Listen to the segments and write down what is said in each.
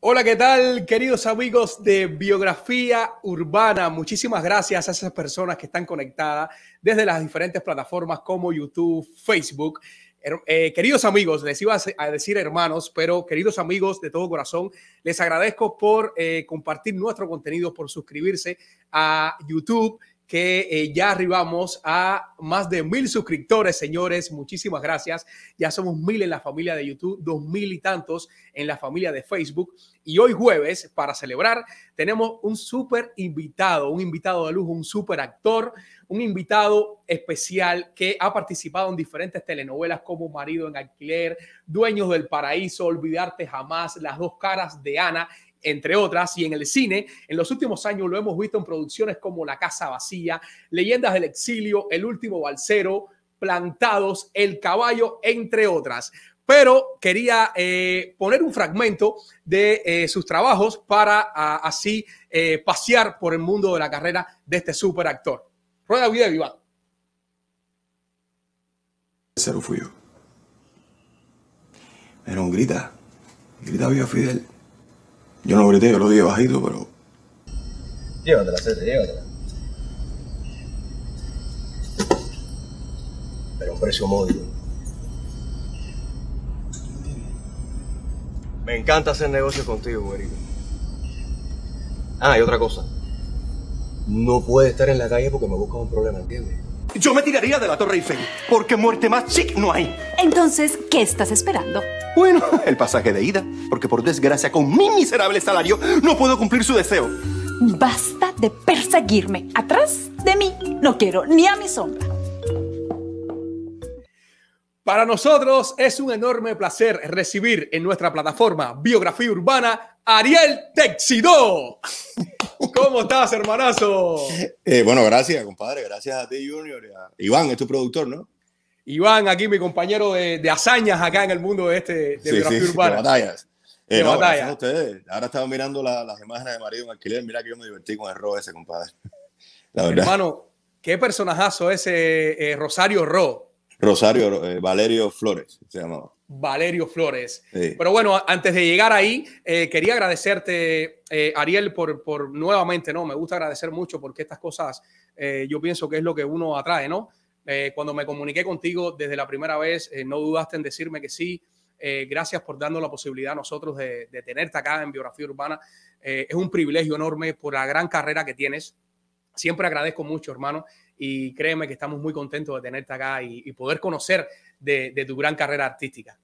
Hola, ¿qué tal, queridos amigos de Biografía Urbana? Muchísimas gracias a esas personas que están conectadas desde las diferentes plataformas como YouTube, Facebook. Eh, queridos amigos, les iba a decir hermanos, pero queridos amigos de todo corazón, les agradezco por eh, compartir nuestro contenido, por suscribirse a YouTube que eh, ya arribamos a más de mil suscriptores, señores. Muchísimas gracias. Ya somos mil en la familia de YouTube, dos mil y tantos en la familia de Facebook. Y hoy jueves, para celebrar, tenemos un súper invitado, un invitado de lujo, un súper actor, un invitado especial que ha participado en diferentes telenovelas como Marido en Alquiler, Dueños del Paraíso, Olvidarte Jamás, Las dos caras de Ana entre otras, y en el cine, en los últimos años lo hemos visto en producciones como La Casa Vacía, Leyendas del Exilio, El Último Balsero, Plantados, El Caballo, entre otras. Pero quería eh, poner un fragmento de eh, sus trabajos para así eh, pasear por el mundo de la carrera de este super actor. Rueda video, Iván. Cero fui yo. Un grita. Grita viva Fidel. Yo no grité, yo lo dije bajito, pero. Llévatela, Cete, llévatela. Pero un precio módico. Me encanta hacer negocios contigo, güerito. Ah, y otra cosa. No puedes estar en la calle porque me buscas un problema, ¿entiendes? Yo me tiraría de la Torre Eiffel, porque muerte más chic no hay. Entonces, ¿qué estás esperando? Bueno, el pasaje de ida, porque por desgracia con mi miserable salario no puedo cumplir su deseo. Basta de perseguirme. Atrás de mí no quiero ni a mi sombra. Para nosotros es un enorme placer recibir en nuestra plataforma Biografía Urbana Ariel Texidó. ¿Cómo estás, hermanazo? Eh, bueno, gracias, compadre. Gracias a ti, Junior. Iván, es tu productor, ¿no? Iván, aquí mi compañero de, hazañas acá en el mundo de, este, de biografía urbana. De batallas. Eh, no, a ustedes. Ahora estaba mirando las imágenes de marido en alquiler. Mira que yo me divertí con el Ro ese, compadre. La verdad. Hermano, qué personajazo ese eh, Rosario Ro. Rosario Valerio Flores se llamaba. Valerio Flores. Pero bueno, antes de llegar ahí, eh, quería agradecerte, eh, Ariel, por, por, nuevamente, ¿no? Me gusta agradecer mucho porque estas cosas eh, yo pienso que es lo que uno atrae, ¿no? cuando me comuniqué contigo desde la primera vez, no dudaste en decirme que sí. gracias por darnos la posibilidad a nosotros de, tenerte acá en Biografía Urbana. es un privilegio enorme por la gran carrera que tienes. Siempre agradezco mucho, hermano, y créeme que estamos muy contentos de tenerte acá y, poder conocer de, tu gran carrera artística.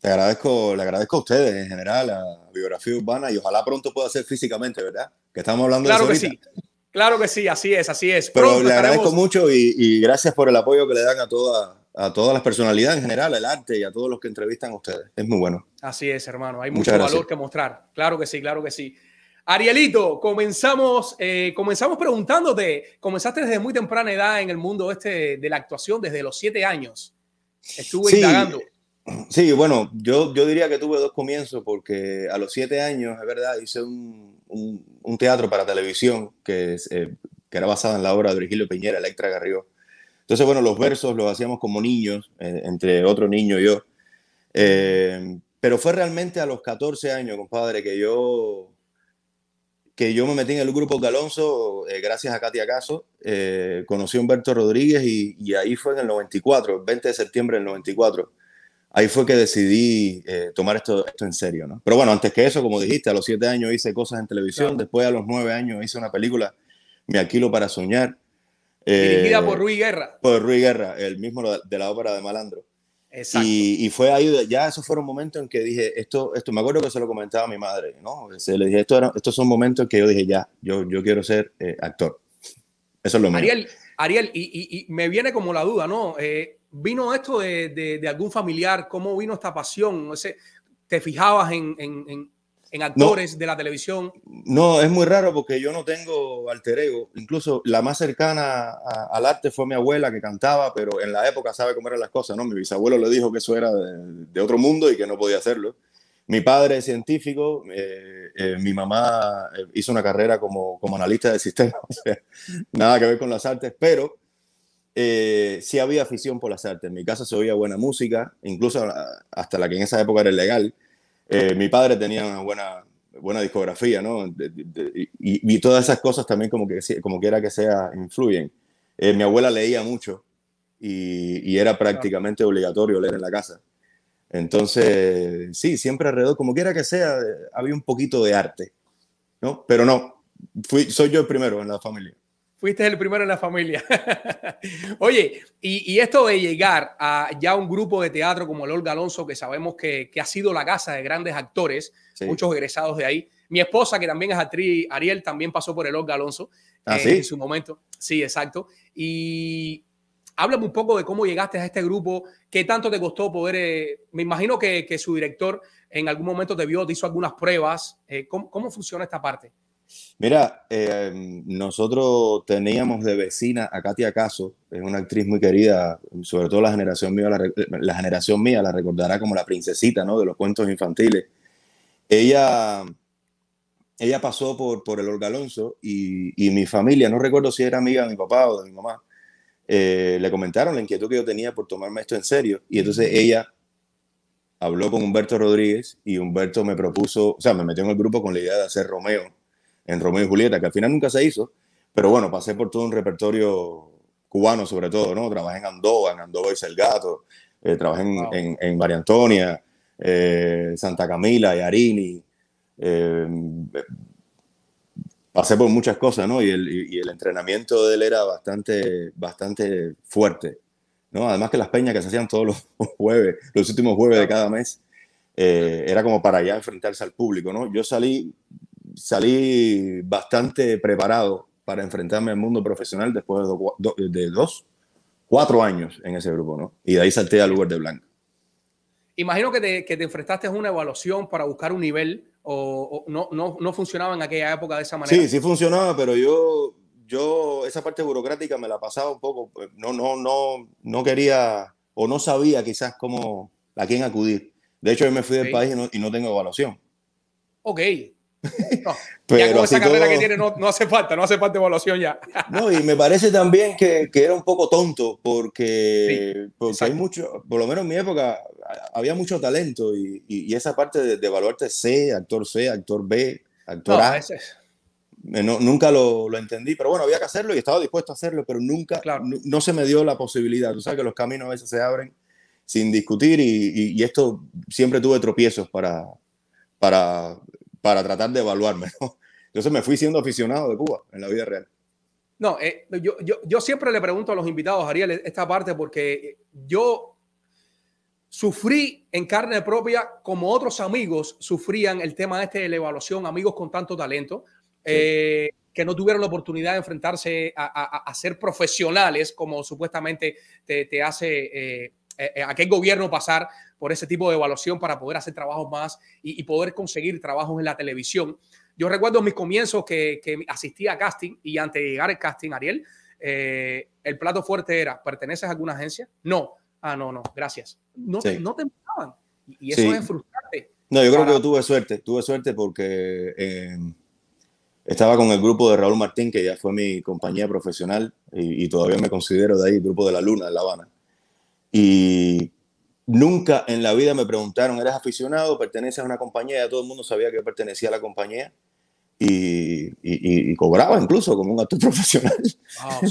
Te agradezco, le agradezco a ustedes en general, a Biografía Urbana, y ojalá pronto pueda ser físicamente, ¿verdad? Que estamos hablando claro de eso. Claro que sí, claro que sí, así es, así es. Pero le agradezco mucho y, gracias por el apoyo que le dan a, toda, a todas las personalidades en general, el arte y a todos los que entrevistan a ustedes. Es muy bueno. Así es, hermano. Hay mucho valor que mostrar. Claro que sí, claro que sí. Arielito, comenzamos, eh, comenzamos preguntándote, comenzaste desde muy temprana edad en el mundo este de la actuación, desde los siete años. Estuve indagando. Sí, bueno, yo, yo diría que tuve dos comienzos porque a los siete años, es verdad, hice un, un, teatro para televisión que, eh, que, era basado en la obra de Virgilio Piñera, Electra Garrió. Entonces, bueno, los versos los hacíamos como niños, eh, entre otro niño y yo. pero fue realmente a los 14 años, compadre, que yo que yo me metí en el grupo de Alonso eh, gracias a Katia Caso. Eh, conocí a Humberto Rodríguez y, ahí fue en el 94, 20 de septiembre del 94. Ahí fue que decidí eh, tomar esto, esto en serio, ¿no? Pero bueno, antes que eso, como dijiste, a los siete años hice cosas en televisión, después a los nueve años hice una película, Me Aquilo para Soñar. Dirigida por Ruy Guerra. Por Ruy Guerra, el mismo de la ópera de Malandro. Y, fue ahí, ya esos fueron momentos en que dije, esto, esto, me acuerdo que se lo comentaba a mi madre, ¿no? Se le dije, esto estos son momentos en que yo dije, ya, yo, yo quiero ser eh, actor. Eso es lo. Ariel, Ariel y, y, me viene como la duda, ¿no? Eh, ¿Vino esto de, de, algún familiar? ¿Cómo vino esta pasión? ¿Te fijabas en, en, en actores de la televisión? No, es muy raro porque yo no tengo alter ego. Incluso la más cercana al arte fue mi abuela que cantaba, pero en la época sabe cómo eran las cosas, ¿no? Mi bisabuelo le dijo que eso era de, otro mundo y que no podía hacerlo. Mi padre es científico, eh, eh, mi mamá eh, hizo una carrera como, como analista de sistemas, o sea, nada que ver con las artes, pero sí había afición por las artes. En mi casa se oía buena música, incluso hasta la que en esa época era ilegal Eh, mi padre tenía una buena, buena discografía, ¿no? De- de- de- y, y todas esas cosas también, como, que, como quiera que sea, influyen. Eh, mi abuela leía mucho y, y era prácticamente obligatorio leer en la casa. Entonces, sí, siempre alrededor, como quiera que sea, había un poquito de arte, ¿no? Pero no, fui, soy yo el primero en la familia. Fuiste el primero en la familia. Oye, y, y esto de llegar a ya un grupo de teatro como el Olga Alonso, que sabemos que, que ha sido la casa de grandes actores, Sí. muchos egresados de ahí. Mi esposa, que también es actriz, Ariel, también pasó por el Olga Alonso ¿Ah, eh, sí? en su momento. Sí, exacto. Y háblame un poco de cómo llegaste a este grupo, qué tanto te costó poder. eh, me imagino que, que su director en algún momento te vio, te hizo algunas pruebas. Eh, ¿cómo, ¿Cómo funciona esta parte? Mira, eh, nosotros teníamos de vecina a Katia Caso, es una actriz muy querida, sobre todo la generación mía, la, generación mía la recordará como la princesita, ¿no? De los cuentos infantiles. Ella, ella pasó por, por el Olga Alonso y, y mi familia, no recuerdo si era amiga de mi papá o de mi mamá, eh, le comentaron la inquietud que yo tenía por tomarme esto en serio y entonces ella habló con Humberto Rodríguez y Humberto me propuso, o sea, me metió en el grupo con la idea de hacer Romeo en Romeo y Julieta, que al final nunca se hizo, pero bueno, pasé por todo un repertorio cubano sobre todo, ¿no? Trabajé en Andoa, en Andoa y Selgato, eh, trabajé en, Wow. en, en María Antonia, eh, Santa Camila, Yarini, eh, pasé por muchas cosas, ¿no? Y el, y- y el entrenamiento de él era bastante, bastante fuerte, ¿no? Además que las peñas que se hacían todos los jueves, los últimos jueves de cada mes, eh, era como para ya enfrentarse al público, ¿no? Yo salí, salí bastante preparado para enfrentarme al mundo profesional después de, do- do- de dos, cuatro años en ese grupo, ¿no? Y de ahí salté al lugar de blanco. Imagino que te, que te enfrentaste a una evaluación para buscar un nivel o, o no, no, no funcionaba en aquella época de esa manera. Sí, sí funcionaba, pero yo, yo esa parte burocrática me la pasaba un poco. pues, No, no, no, no quería o no sabía quizás cómo a quién acudir. De hecho, yo me fui del Ok. país y no, y no tengo evaluación. Ok. No, ya Pero con esa carrera todo- que tiene no, no hace falta, no hace falta evaluación ya. No, y me parece también que, que era un poco tonto porque, porque hay mucho, por lo menos en mi época, había mucho talento y, y- y esa parte de, de evaluarte C, actor C, actor B, actor No, A, ese es- eh, no- nunca lo, lo entendí, pero bueno, había que hacerlo y estaba dispuesto a hacerlo, pero nunca, Claro. no, se me dio la posibilidad. Tú sabes que los caminos a veces se abren sin discutir y, y- y esto siempre tuve tropiezos para, para, para tratar de evaluarme. ¿no? Entonces me fui siendo aficionado de Cuba en la vida real. No, eh, yo, yo, yo siempre le pregunto a los invitados, Ariel, esta parte, porque yo sufrí en carne propia, como otros amigos sufrían el tema este de la evaluación, amigos con tanto talento, eh, que no tuvieron la oportunidad de enfrentarse a, a- a ser profesionales, como supuestamente te, te hace eh, eh, aquel gobierno pasar por ese tipo de evaluación para poder hacer trabajos más y, y poder conseguir trabajos en la televisión. Yo recuerdo mis comienzos que, que asistía a casting y antes de llegar al casting, Ariel, eh, el plato fuerte era, ¿perteneces a alguna agencia? No. Ah, no, no, gracias. No, te, Sí. no te miraban. Y eso Sí. es frustrante. No, yo creo Para- que yo tuve suerte, tuve suerte porque eh, estaba con el grupo de Raúl Martín, que ya fue mi compañía profesional y, y todavía me considero de ahí, el grupo de la Luna, en La Habana. Y nunca en la vida me preguntaron, ¿eres aficionado? ¿Perteneces a una compañía? Ya todo el mundo sabía que yo pertenecía a la compañía y, y- y- y cobraba incluso como un actor profesional. Wow.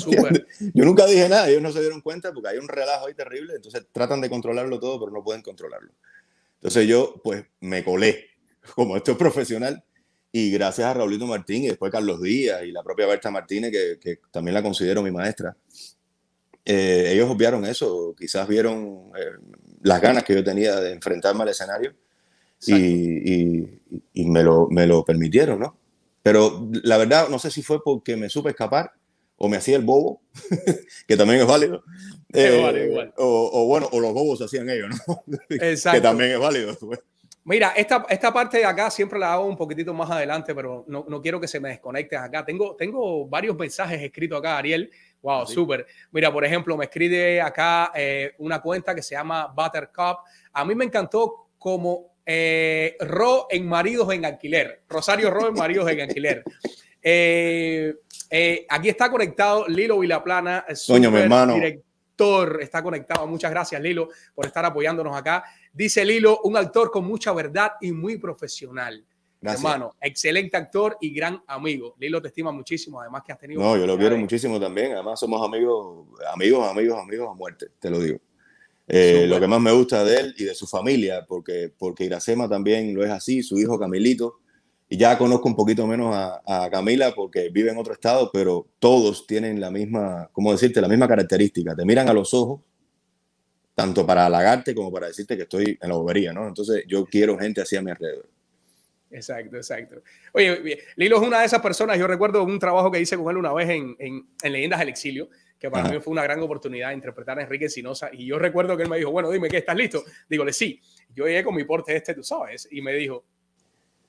Yo nunca dije nada, ellos no se dieron cuenta porque hay un relajo ahí terrible, entonces tratan de controlarlo todo, pero no pueden controlarlo. Entonces yo, pues, me colé como es profesional y gracias a Raulito Martín y después Carlos Díaz y la propia Berta Martínez, que, que también la considero mi maestra, eh, ellos obviaron eso, quizás vieron eh, las ganas que yo tenía de enfrentarme al escenario y, y- y me, lo, me lo permitieron, ¿no? Pero la verdad, no sé si fue porque me supe escapar o me hacía el bobo, que también es válido. Es válido, igual. O, o bueno, o los bobos hacían ellos, ¿no? Exacto. que también es válido. pues. Mira, esta, esta parte de acá siempre la hago un poquitito más adelante, pero no, no quiero que se me desconectes acá. Tengo, tengo varios mensajes escritos acá, Ariel. Wow, súper. Mira, por ejemplo, me escribe acá eh, una cuenta que se llama Buttercup. A mí me encantó como eh, Ro en Maridos en Alquiler. Rosario Ro en Maridos en Alquiler. Eh, eh, aquí está conectado Lilo Vilaplana. Coño, mi hermano. direct- actor, está conectado. Muchas gracias, Lilo, por estar apoyándonos acá. Dice Lilo, un actor con mucha verdad y muy profesional. Gracias. Hermano, excelente actor y gran amigo. Lilo te estima muchísimo, además que has tenido. No, yo lo quiero muchísimo también. Además, somos amigos, amigos, amigos, amigos a muerte, te lo digo. Eh, lo que más me gusta de él y de su familia, porque, porque Iracema también lo es así, su hijo Camilito. Y ya conozco un poquito menos a, a Camila porque vive en otro estado, pero todos tienen la misma, ¿cómo decirte? La misma característica. Te miran a los ojos, tanto para halagarte como para decirte que estoy en la bobería, ¿no? Entonces, yo quiero gente así a mi alrededor. Exacto, exacto. Oye, bien, Lilo es una de esas personas. Yo recuerdo un trabajo que hice con él una vez en, en, en Leyendas del Exilio, que para Ajá. mí fue una gran oportunidad de interpretar a Enrique Sinosa. Y yo recuerdo que él me dijo, bueno, dime, ¿qué? ¿Estás listo? Dígole, sí. Yo llegué con mi porte este, tú sabes, y me dijo,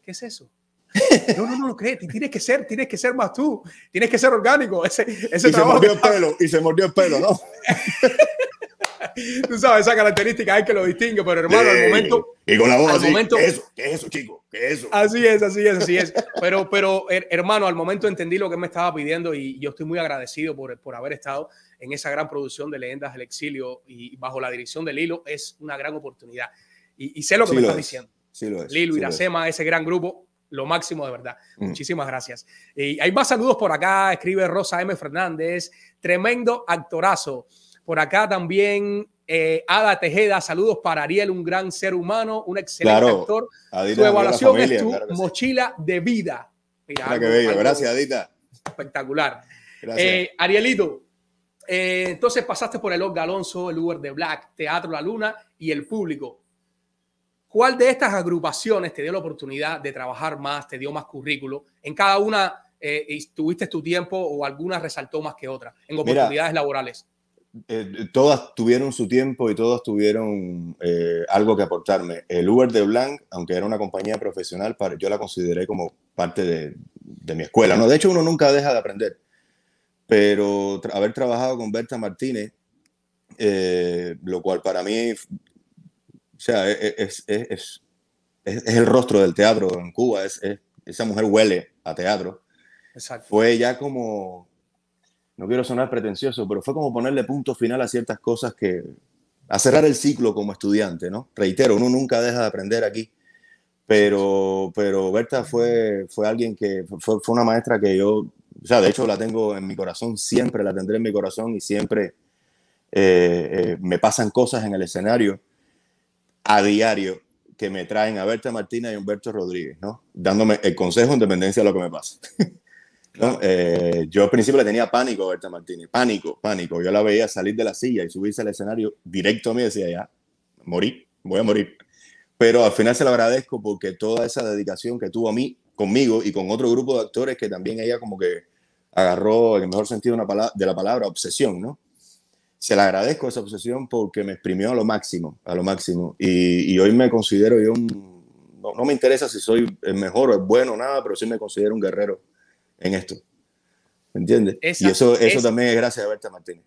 ¿qué es eso? No, no, no, no, ¿qué? Tienes que ser, tienes que ser más tú, tienes que ser orgánico. Ese, ese Y se trabajo mordió que el pelo, y se mordió el pelo, ¿no? tú sabes, esa característica hay que lo distingue, pero hermano, al Sí. momento, Y con la voz al así, momento- ¿qué es eso? ¿Qué es eso, chico? ¿Qué es eso? Así es, así es, así es. Pero, pero her- hermano, al momento entendí lo que me estaba pidiendo y yo estoy muy agradecido por, por haber estado en esa gran producción de Leyendas del Exilio y bajo la dirección de Lilo. Es una gran oportunidad. Y, y sé lo que Sí me lo estás es. diciendo. Sí lo es. Lilo, sí lo es. Iracema, ese gran grupo, lo máximo de verdad. Mm. Muchísimas gracias. Y hay más saludos por acá. Escribe Rosa M. Fernández. Tremendo actorazo. Por acá también eh, Ada Tejeda. Saludos para Ariel, un gran ser humano, un excelente Claro. actor. Tu evaluación familia, es tu claro que sí. mochila de vida. Mira, bello. Gracias, Adita. Espectacular. Gracias. Eh, Arielito, eh, entonces pasaste por el Olga Alonso, el Uber de Black, Teatro La Luna y el público. ¿Cuál de estas agrupaciones te dio la oportunidad de trabajar más, te dio más currículo? En cada una eh, tuviste tu tiempo o alguna resaltó más que otra en Mira, oportunidades laborales. Eh, todas tuvieron su tiempo y todas tuvieron eh, algo que aportarme. El Uber de Blanc, aunque era una compañía profesional, para- yo la consideré como parte de, de mi escuela. ¿no? De hecho, uno nunca deja de aprender. Pero tra- haber trabajado con Berta Martínez, eh, lo cual para mí, o sea, es, es- es- es- es- es el rostro del teatro en Cuba. Es, es- esa mujer huele a teatro. Exacto. fue ya como, no quiero sonar pretencioso, pero fue como ponerle punto final a ciertas cosas que, a cerrar el ciclo como estudiante, ¿no? Reitero, uno nunca deja de aprender aquí, pero, pero Berta fue, fue alguien que, fue, una maestra que yo, o sea, de hecho la tengo en mi corazón, siempre la tendré en mi corazón y siempre eh, eh, me pasan cosas en el escenario a diario que me traen a Berta Martínez y Humberto Rodríguez, ¿no? Dándome el consejo en dependencia de lo que me pasa. Eh, yo al principio le tenía pánico a Berta Martínez, pánico, pánico. Yo la veía salir de la silla y subirse al escenario directo a mí y decía, ya, morí, voy a morir. Pero al final se lo agradezco porque toda esa dedicación que tuvo a mí, conmigo y con otro grupo de actores que también ella como que agarró, en el mejor sentido de, la palabra, obsesión, ¿no? Se le agradezco esa obsesión porque me exprimió a lo máximo, a lo máximo. Y, hoy me considero yo. No, me interesa si soy mejor o el bueno o nada, pero sí me considero un guerrero en esto. ¿Me entiendes? Esa- y eso, eso esa- también es gracias a Berta Martínez.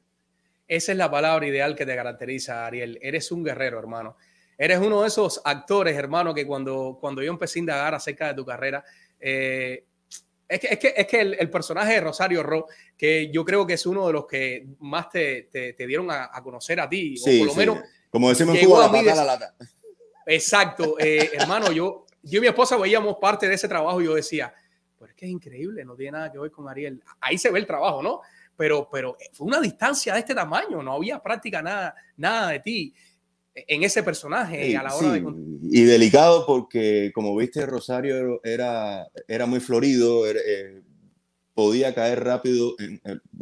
Esa es la palabra ideal que te caracteriza, Ariel. Eres un guerrero, hermano. Eres uno de esos actores, hermano, que cuando, cuando yo empecé a indagar acerca de tu carrera, eh, es que, es que, es que el, el personaje de Rosario Ro, que yo creo que es uno de los que más te, te- te dieron a, a conocer a ti, o Sí, por lo sí. menos, Como decimos en Cuba, a la pata la lata. exacto, eh, hermano, yo, yo y mi esposa veíamos parte de ese trabajo y yo decía, pues es que es increíble, no tiene nada que ver con Ariel. Ahí se ve el trabajo, ¿no? Pero, pero fue una distancia de este tamaño, no había práctica nada, nada de ti en ese personaje Sí, a la hora sí, de... Y delicado porque, como viste, Rosario era, era muy florido, era, eh, podía caer rápido, en-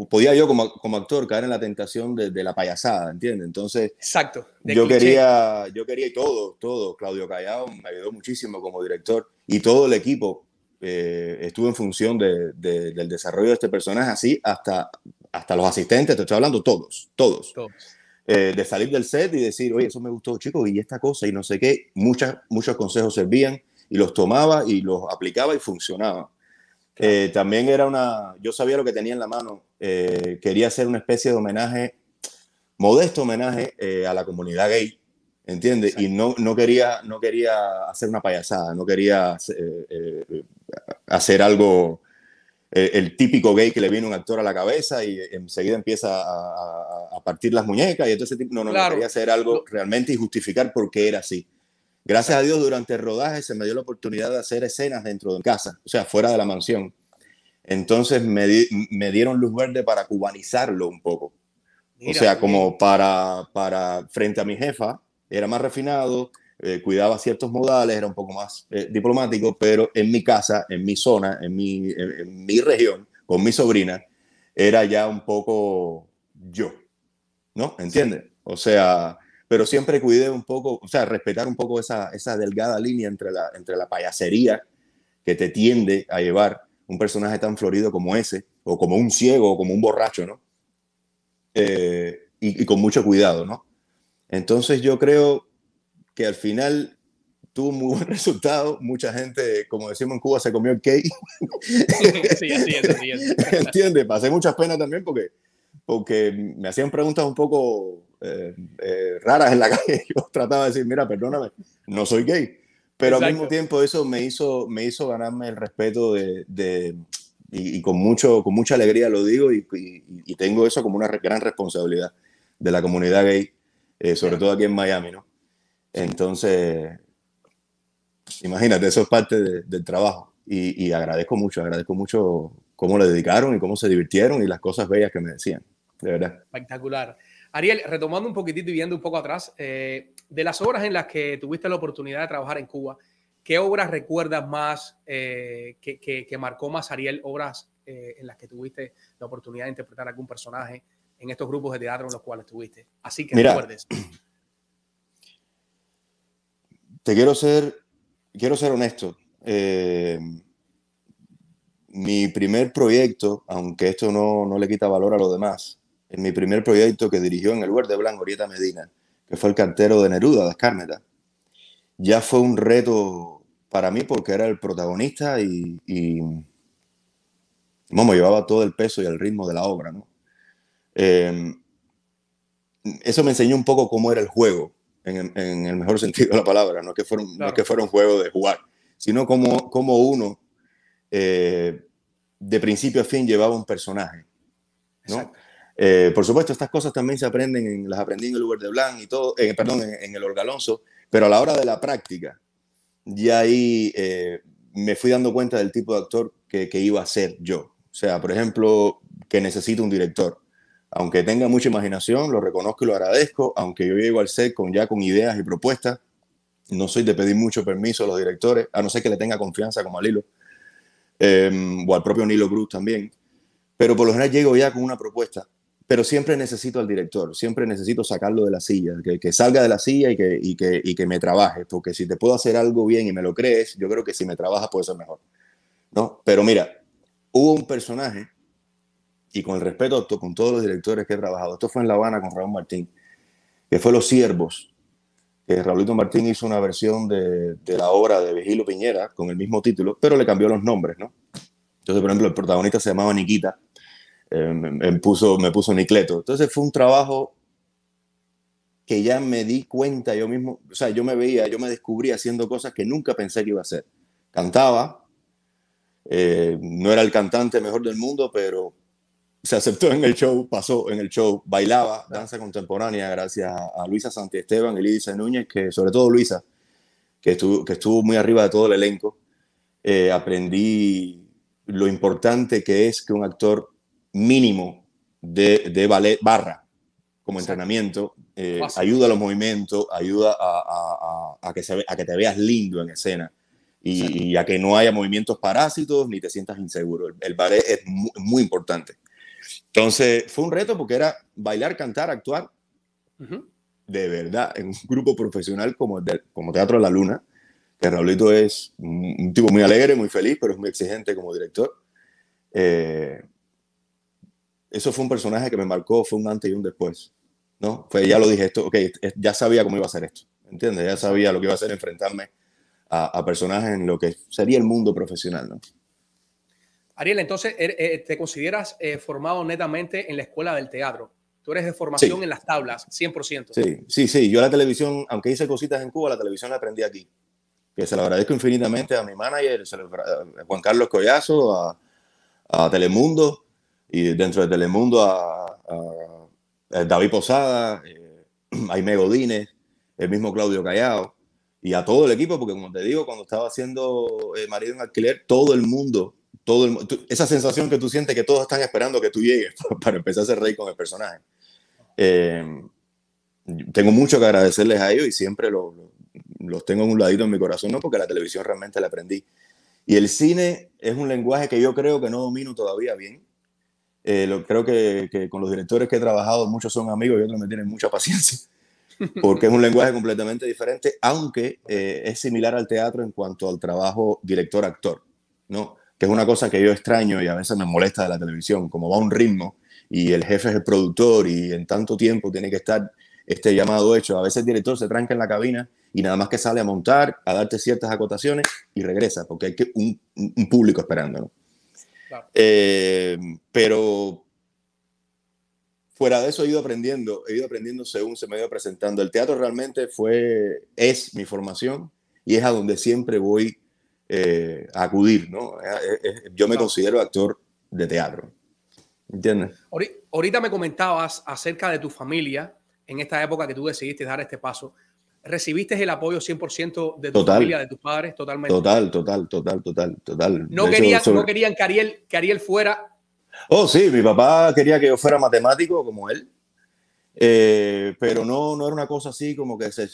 podía yo como, como actor caer en la tentación de, de la payasada, ¿entiendes? Entonces, Exacto. yo cliché. quería, yo quería y todo, todo. Claudio Callao me ayudó muchísimo como director y todo el equipo eh, estuvo en función de- de- del desarrollo de este personaje, así hasta, hasta los asistentes, te estoy hablando todos, todos. Todos. Eh, de salir del set y decir, oye, eso me gustó, chicos, y esta cosa, y no sé qué, muchas, muchos consejos servían y los tomaba y los aplicaba y funcionaba. Eh, también era una, yo sabía lo que tenía en la mano, eh, quería hacer una especie de homenaje, modesto homenaje eh, a la comunidad gay, ¿entiendes? Y no, no, quería, no quería hacer una payasada, no quería eh, eh, hacer algo el, típico gay que le viene un actor a la cabeza y enseguida empieza a, partir las muñecas y entonces no, no, quería hacer algo realmente y justificar por qué era así. Gracias a Dios durante el rodaje se me dio la oportunidad de hacer escenas dentro de casa, o sea, fuera de la mansión. Entonces me, me dieron luz verde para cubanizarlo un poco. o sea, como para, para, frente a mi jefa, era más refinado, eh, cuidaba ciertos modales, era un poco más eh, diplomático, pero en mi casa, en mi zona, en mi, en, mi región, con mi sobrina, era ya un poco yo, ¿no? ¿Entiendes? O sea, pero siempre cuidé un poco, o sea, respetar un poco esa, esa delgada línea entre la, entre la payasería que te tiende a llevar un personaje tan florido como ese, o como un ciego, o como un borracho, ¿no? Eh, y, y, con mucho cuidado, ¿no? Entonces yo creo que al final tuvo muy buen resultado. Mucha gente, como decimos en Cuba, se comió el cake. sí, así es, así es. ¿Entiendes? Pasé muchas penas también porque, porque me hacían preguntas un poco eh, eh, raras en la calle. Yo trataba de decir, mira, perdóname, no soy gay. Pero al mismo tiempo eso me hizo, me hizo ganarme el respeto de, de y, con, mucho, con mucha alegría lo digo y, y, tengo eso como una gran responsabilidad de la comunidad gay, eh, sobre todo aquí en Miami, ¿no? Entonces, imagínate, eso es parte del trabajo. Y, agradezco mucho, agradezco mucho cómo le dedicaron y cómo se divirtieron y las cosas bellas que me decían, de verdad. Espectacular. Ariel, retomando un poquitito y viendo un poco atrás, eh, de las obras en las que tuviste la oportunidad de trabajar en Cuba, ¿qué obras recuerdas más, eh, que, marcó más Ariel, obras eh, en las que tuviste la oportunidad de interpretar algún personaje en estos grupos de teatro en los cuales estuviste? Así que recuerdes. Te quiero ser, quiero ser honesto. Eh, mi primer proyecto, aunque esto no, no, le quita valor a lo demás, es mi primer proyecto que dirigió en el Verde Blanco, Orieta Medina, que fue el cartero de Neruda, de Escármeta, ya fue un reto para mí porque era el protagonista y, y vamos, llevaba todo el peso y el ritmo de la obra. ¿no? Eh, eso me enseñó un poco cómo era el juego, en, el mejor sentido de la palabra, no que fuera, no que fuera un juego de jugar, sino como, como uno eh, de principio a fin llevaba un personaje. ¿no? Eh, por supuesto, estas cosas también se aprenden, en, las aprendí en el Uber de Blanc y todo, eh, perdón, en, el Orgalonso, pero a la hora de la práctica, ya ahí me fui dando cuenta del tipo de actor que, que iba a ser yo. O sea, por ejemplo, que necesito un director aunque tenga mucha imaginación, lo reconozco y lo agradezco, aunque yo llego al set con, ya con ideas y propuestas, no soy de pedir mucho permiso a los directores, a no ser que le tenga confianza como a Lilo, em, o al propio Nilo Cruz también, pero por lo general llego ya con una propuesta, pero siempre necesito al director, siempre necesito sacarlo de la silla, que, que salga de la silla y que, y, que, y que me trabaje, porque si te puedo hacer algo bien y me lo crees, yo creo que si me trabajas puede ser mejor, ¿no? Pero mira, hubo un personaje y con el respeto con todos los directores que he trabajado. Esto fue en La Habana con Raúl Martín, que fue Los Siervos, que Raúlito Martín hizo una versión de, de, la obra de Vigilo Piñera con el mismo título, pero le cambió los nombres, ¿no? Entonces, por ejemplo, el protagonista se llamaba Nikita, eh, me, puso, me puso Nicleto. Entonces fue un trabajo que ya me di cuenta yo mismo, o sea, yo me veía, yo me descubrí haciendo cosas que nunca pensé que iba a hacer. Cantaba, eh, no era el cantante mejor del mundo, pero se aceptó en el show, pasó en el show, bailaba danza contemporánea gracias a Luisa Santiesteban y Lidia Núñez, que sobre todo Luisa, que estuvo, que estuvo muy arriba de todo el elenco. Eh, aprendí lo importante que es que un actor mínimo de, de ballet barra como entrenamiento eh, ayuda a los movimientos, ayuda a, a, a, que se, a que te veas lindo en escena y, a que no haya movimientos parásitos ni te sientas inseguro. El, el ballet es muy, muy importante. Entonces fue un reto porque era bailar, cantar, actuar de verdad en un grupo profesional como, como Teatro La Luna, que Raulito es un, tipo muy alegre, muy feliz, pero es muy exigente como director. Eh, eso fue un personaje que me marcó, fue un antes y un después. ¿no? Fue, ya lo dije, esto, okay, ya sabía cómo iba a ser esto, ¿entiendes? Ya sabía lo que iba a ser enfrentarme a, a personajes en lo que sería el mundo profesional. ¿no? Ariel, entonces er, eh, te consideras eh, formado netamente en la escuela del teatro. Tú eres de formación en las tablas, 100%. Sí, sí, sí. Yo la televisión, aunque hice cositas en Cuba, la televisión la aprendí aquí. Que se lo agradezco infinitamente a mi manager, a Juan Carlos Collazo, a, a Telemundo y dentro de Telemundo a, a David Posada, eh, Aime Godínez, el mismo Claudio Callao y a todo el equipo, porque como te digo, cuando estaba haciendo Marido en Alquiler, todo el mundo, todo el, esa sensación que tú sientes que todos están esperando que tú llegues para empezar a hacer reír con el personaje. Eh, tengo mucho que agradecerles a ellos y siempre los tengo en un ladito en mi corazón, no porque la televisión realmente la aprendí. Y el cine es un lenguaje que yo creo que no domino todavía bien. Eh, lo, creo que, que, con los directores que he trabajado, muchos son amigos y otros me tienen mucha paciencia porque es un lenguaje completamente diferente, aunque eh, es similar al teatro en cuanto al trabajo director-actor, ¿no? Que es una cosa que yo extraño y a veces me molesta de la televisión, como va un ritmo y el jefe es el productor y en tanto tiempo tiene que estar este llamado hecho. A veces el director se tranca en la cabina y nada más que sale a montar, a darte ciertas acotaciones y regresa, porque hay que un, un público esperando, ¿no? Eh, pero fuera de eso he ido aprendiendo, he ido aprendiendo según se me ha ido presentando. El teatro realmente fue, es mi formación y es a donde siempre voy eh, acudir, ¿no? yo me considero actor de teatro. ¿Entiendes? Ahorita me comentabas acerca de tu familia en esta época que tú decidiste dar este paso. ¿Recibiste el apoyo 100% de tu familia, de tus padres? Totalmente. Total, total, total, total, total. No, querían, no querían que Ariel, que Ariel fuera Oh, sí, mi papá quería que yo fuera matemático como él, eh, pero no, no era una cosa así como que se,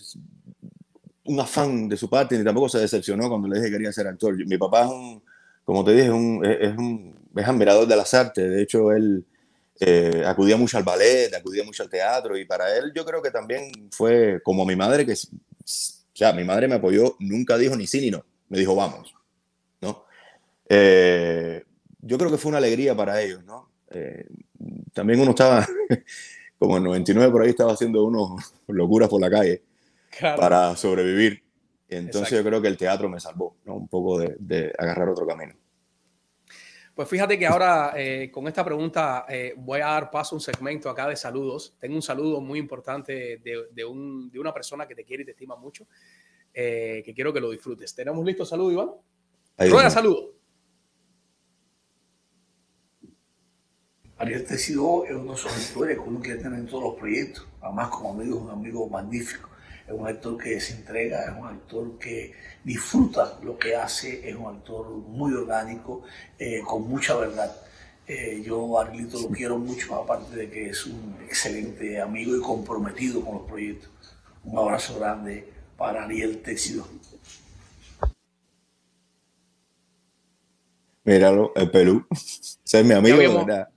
un afán de su parte, ni tampoco se decepcionó cuando le dije que quería ser actor. Mi papá es un, como te dije, es un, es admirador de las artes. De hecho, él eh, acudía mucho al ballet, acudía mucho al teatro, y para él yo creo que también fue como mi madre, que, o sea, mi madre me apoyó, nunca dijo ni sí ni no, me dijo vamos, ¿no? Eh, yo creo que fue una alegría para ellos, ¿no? Eh, también uno estaba, como en 99 por ahí, estaba haciendo unos locuras por la calle para sobrevivir. Entonces yo creo que el teatro me salvó, ¿no? Un poco de, agarrar otro camino. Pues fíjate que ahora eh, con esta pregunta eh, voy a dar paso a un segmento acá de saludos. Tengo un saludo muy importante de, de, un, de una persona que te quiere y te estima mucho, que quiero que lo disfrutes. ¿Tenemos listo saludo, Iván? Rueda saludo. Ariel Tecido es uno de esos actores que uno quiere tener en todos los proyectos. Además, como amigo, es un amigo magnífico. Es un actor que se entrega, es un actor que disfruta lo que hace, es un actor muy orgánico, eh, con mucha verdad. Eh, yo a Arielito lo quiero mucho, aparte de que es un excelente amigo y comprometido con los proyectos. Un abrazo grande para Ariel Tecido. Míralo, el Perú. Ese es mi amigo, ¿verdad?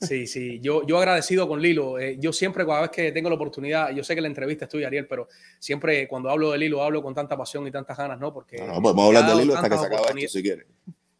Sí, sí, yo, yo agradecido con Lilo. Eh, yo siempre, cada vez que tengo la oportunidad, yo sé que la entrevista es tuya, Ariel, pero siempre cuando hablo de Lilo, hablo con tanta pasión y tantas ganas, ¿no? Porque. No, podemos hablar de Lilo hasta que se acabe esto, si quiere.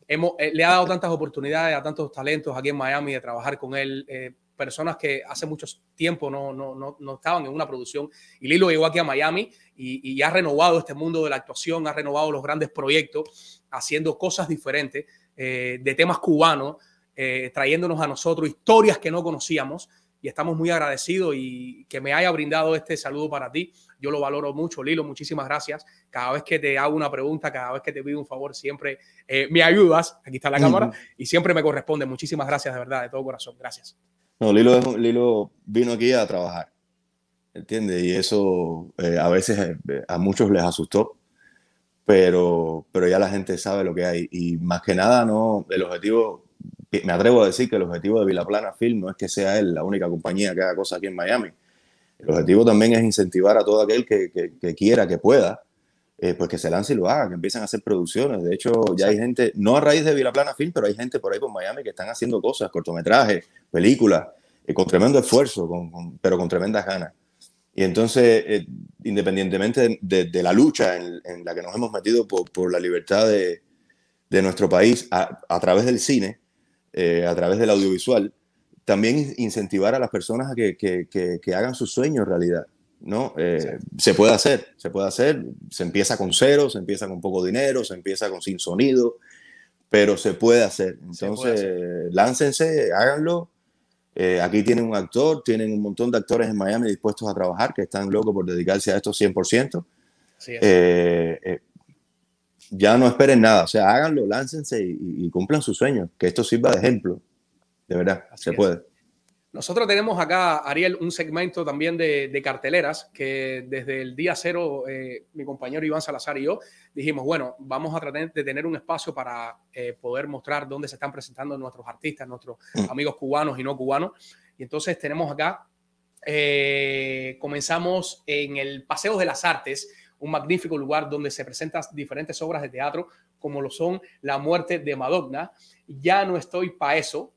Hemos, eh, le ha dado tantas oportunidades a tantos talentos aquí en Miami de trabajar con él. Eh, personas que hace mucho tiempo no, no, no, no, estaban en una producción. Y Lilo llegó aquí a Miami y, y ha renovado este mundo de la actuación, ha renovado los grandes proyectos, haciendo cosas diferentes de temas cubanos eh, trayéndonos a nosotros historias que no conocíamos y estamos muy agradecidos y que me haya brindado este saludo para ti. Yo lo valoro mucho, Lilo, muchísimas gracias. Cada vez que te hago una pregunta, cada vez que te pido un favor, siempre eh, me ayudas. Aquí está la cámara y siempre me corresponde. Muchísimas gracias, de verdad, de todo corazón. Gracias. No, Lilo, Lilo vino aquí a trabajar, ¿entiendes? Y eso eh, a veces a muchos les asustó, pero, pero ya la gente sabe lo que hay. Y más que nada, no, el objetivo me atrevo a decir que el objetivo de Vilaplana Film no es que sea él la única compañía que haga cosas aquí en Miami. El objetivo también es incentivar a todo aquel que, que, quiera, que pueda, eh, pues que se lance y lo haga, que empiecen a hacer producciones. De hecho, ya hay gente, no a raíz de Vilaplana Film, pero hay gente por ahí por Miami que están haciendo cosas, cortometrajes, películas, eh, con tremendo esfuerzo, con, pero con tremendas ganas. Y entonces, eh, independientemente de, la lucha en, la que nos hemos metido por, por la libertad de, de nuestro país a, a, través del cine, eh, a través del audiovisual, también incentivar a las personas a que, que, que, hagan sus sueños realidad. ¿no? Eh, se puede hacer, se puede hacer, se empieza con cero, se empieza con poco dinero, se empieza con sin sonido, pero se puede hacer. Entonces, láncense, háganlo. Eh, aquí tienen un actor, tienen un montón de actores en Miami dispuestos a trabajar, que están locos por dedicarse a esto 100%. Ya no esperen nada, o sea, háganlo, láncense y, cumplan sus sueños, que esto sirva de ejemplo, de verdad, se puede. Nosotros tenemos acá, Ariel, un segmento también de, carteleras que desde el día cero, eh, mi compañero Iván Salazar y yo dijimos, bueno, vamos a tratar de tener un espacio para eh, poder mostrar dónde se están presentando nuestros artistas, nuestros mm. amigos cubanos y no cubanos. Y entonces tenemos acá, eh, comenzamos en el Paseo de las Artes, un magnífico lugar donde se presentan diferentes obras de teatro, como lo son La muerte de Madonna. Ya no estoy para eso,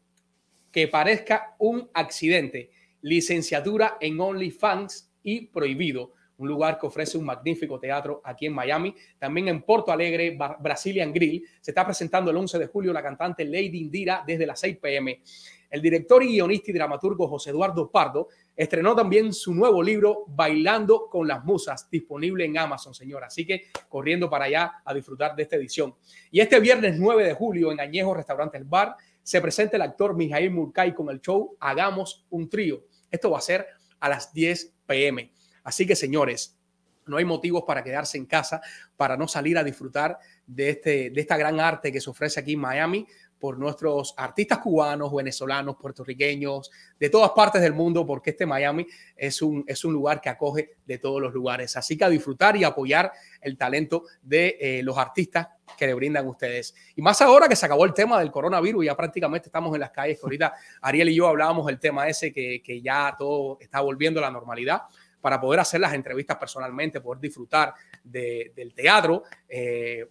que parezca un accidente. Licenciatura en OnlyFans y prohibido. Un lugar que ofrece un magnífico teatro aquí en Miami. También en Porto Alegre, Brazilian Grill. Se está presentando el 11 de julio la cantante Lady Indira desde las 6 pm. El director y guionista y dramaturgo José Eduardo Pardo estrenó también su nuevo libro Bailando con las Musas, disponible en Amazon, señora. Así que corriendo para allá a disfrutar de esta edición. Y este viernes 9 de julio en Añejo Restaurante El Bar se presenta el actor Mijail Murkai con el show Hagamos un trío. Esto va a ser a las 10 pm. Así que, señores, no hay motivos para quedarse en casa, para no salir a disfrutar de, este, de esta gran arte que se ofrece aquí en Miami por nuestros artistas cubanos, venezolanos, puertorriqueños, de todas partes del mundo, porque este Miami es un, es un lugar que acoge de todos los lugares. Así que a disfrutar y apoyar el talento de eh, los artistas que le brindan ustedes. Y más ahora que se acabó el tema del coronavirus, ya prácticamente estamos en las calles, ahorita Ariel y yo hablábamos del tema ese, que, que ya todo está volviendo a la normalidad para poder hacer las entrevistas personalmente, poder disfrutar del teatro. Eh,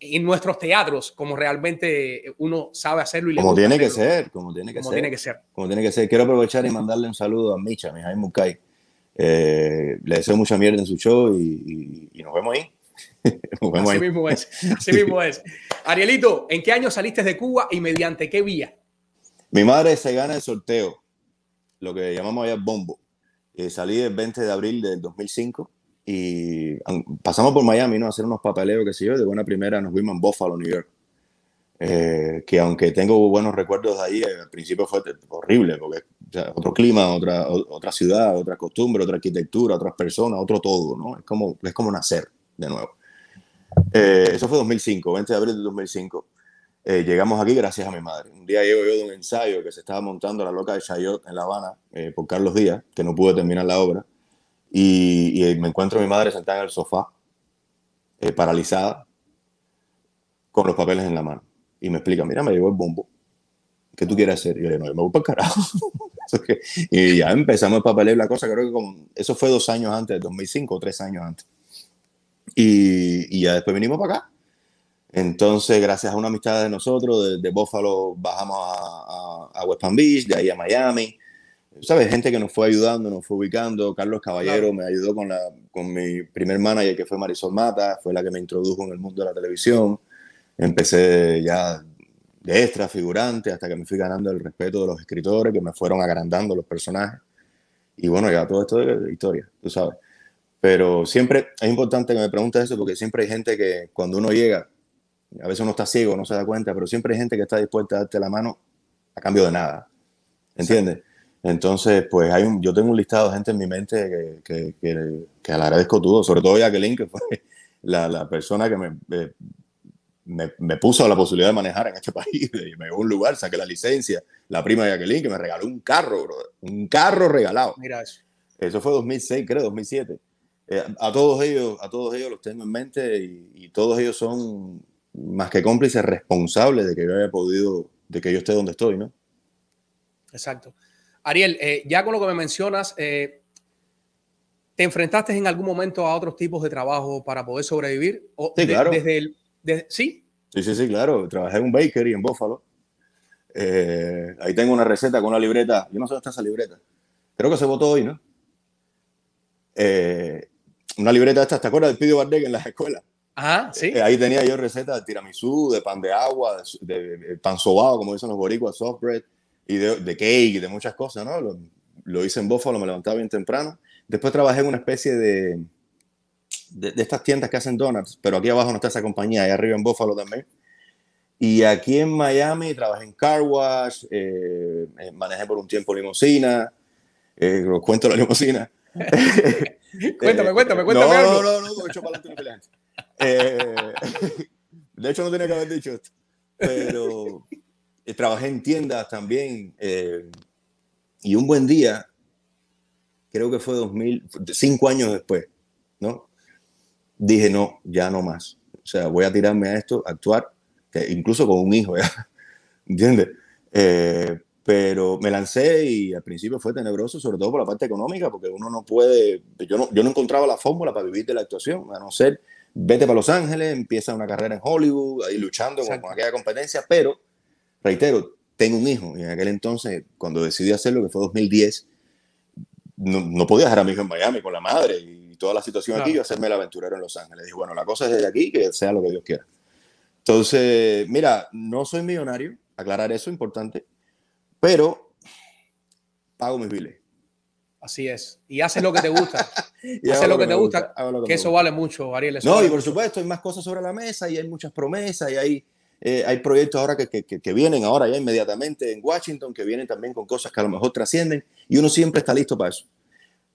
en nuestros teatros, como realmente uno sabe hacerlo. Y como tiene que ser, como tiene que como ser. Tiene que ser. Como tiene que ser. Quiero aprovechar y mandarle un saludo a Micha, mi Jaime Mukai. Eh, le deseo mucha mierda en su show y, nos vemos ahí. nos vemos así mismo es. Así mismo es. Arielito, ¿en qué año saliste de Cuba y mediante qué vía? Mi madre se gana el sorteo, lo que llamamos allá bombo. Eh, salí el 20 de abril del 2005 y pasamos por Miami, ¿no? A hacer unos papeleos, que sé yo, de buena primera nos vimos en Buffalo, New York. Eh, que aunque tengo buenos recuerdos de ahí, al principio fue horrible, porque otro clima, otra, otra ciudad, otra costumbre, otra arquitectura, otras personas, otro todo, ¿no? Es como, es como nacer de nuevo. Eh, eso fue 2005, 20 de abril de 2005. Eh, llegamos aquí gracias a mi madre. Un día llego yo de un ensayo que se estaba montando la loca de Chayot en La Habana por Carlos Díaz, que no pude terminar la obra. Y, me encuentro a mi madre sentada en el sofá, eh, paralizada, con los papeles en la mano. Y me explica, mira, me llegó el bombo. ¿Qué tú quieres hacer? Y yo le digo, no, yo me voy para el carajo. y ya empezamos el papeleo y la cosa, creo que como, eso fue dos años antes, 2005 o tres años antes. Y, y ya después vinimos para acá. Entonces, gracias a una amistad de nosotros, de, de Buffalo bajamos a, a, a, West Palm Beach, de ahí a Miami, ¿sabes? Gente que nos fue ayudando, nos fue ubicando. Carlos Caballero me ayudó con, la, con mi primer manager, que fue Marisol Mata, fue la que me introdujo en el mundo de la televisión. Empecé ya de extra, figurante, hasta que me fui ganando el respeto de los escritores, que me fueron agrandando los personajes. Y bueno, ya todo esto de historia, tú sabes. Pero siempre es importante que me preguntes eso, porque siempre hay gente que cuando uno llega, a veces uno está ciego, no se da cuenta, pero siempre hay gente que está dispuesta a darte la mano a cambio de nada. ¿Entiendes? Entonces, pues hay un, yo tengo un listado de gente en mi mente que, que, que, le agradezco todo, sobre todo Jacqueline, que fue la, la persona que me, me, me, puso la posibilidad de manejar en este país. Me dio un lugar, saqué la licencia. La prima de Jacqueline, que me regaló un carro, bro, un carro regalado. Mira eso. Eso fue 2006, creo, 2007. Eh, a todos ellos, a todos ellos los tengo en mente y, y, todos ellos son más que cómplices responsables de que yo haya podido, de que yo esté donde estoy, ¿no? Exacto. Ariel, eh, ya con lo que me mencionas, eh, ¿te enfrentaste en algún momento a otros tipos de trabajo para poder sobrevivir? sí, claro. Desde el, ¿Sí? Sí, sí, sí, claro. Trabajé en un bakery en Buffalo. Eh, ahí tengo una receta con una libreta. Yo no sé dónde está esa libreta. Creo que se votó hoy, ¿no? una libreta esta, ¿te acuerdas del Pidio Bardec en las escuelas? Ajá, sí. ahí tenía yo recetas de tiramisú, de pan de agua, de, pan sobado, como dicen los boricuas, soft bread y de, de cake, de muchas cosas, ¿no? Lo, lo, hice en Buffalo, me levantaba bien temprano. Después trabajé en una especie de, de, de, estas tiendas que hacen donuts, pero aquí abajo no está esa compañía, ahí arriba en Buffalo también. Y aquí en Miami trabajé en car wash, eh, eh manejé por un tiempo limusina, eh, os cuento la limusina. cuéntame, cuéntame, cuéntame. No, no, no, no, no, no, Eh, de hecho, no tenía que haber dicho esto. Pero eh, trabajé en tiendas también. eh, y un buen día, creo que fue 2000, cinco años después, ¿no? Dije, no, ya no más. O sea, voy a tirarme a esto, a actuar, que incluso con un hijo, ¿ya? ¿entiendes? Eh, pero me lancé y al principio fue tenebroso, sobre todo por la parte económica, porque uno no puede, yo no, yo no encontraba la fórmula para vivir de la actuación, a no ser, vete para Los Ángeles, empieza una carrera en Hollywood, ahí luchando con, con aquella competencia, pero, reitero, tengo un hijo y en aquel entonces, cuando decidí hacerlo, que fue 2010, no, no podía dejar a mi hijo en Miami con la madre y toda la situación aquí Claro. y hacerme el aventurero en Los Ángeles. Dije, bueno, la cosa es desde aquí, que sea lo que Dios quiera. Entonces, mira, no soy millonario, aclarar eso, importante, pero pago mis biles. Así es. Y haces lo que te gusta. Y Haces lo que te me gusta, lo que me eso gusta. vale mucho, Ariel. No, vale y por mucho. supuesto hay más cosas sobre la mesa y hay muchas promesas y hay, eh, hay proyectos ahora que, que- que- que vienen ahora ya inmediatamente en Washington, que vienen también con cosas que a lo mejor trascienden y uno siempre está listo para eso.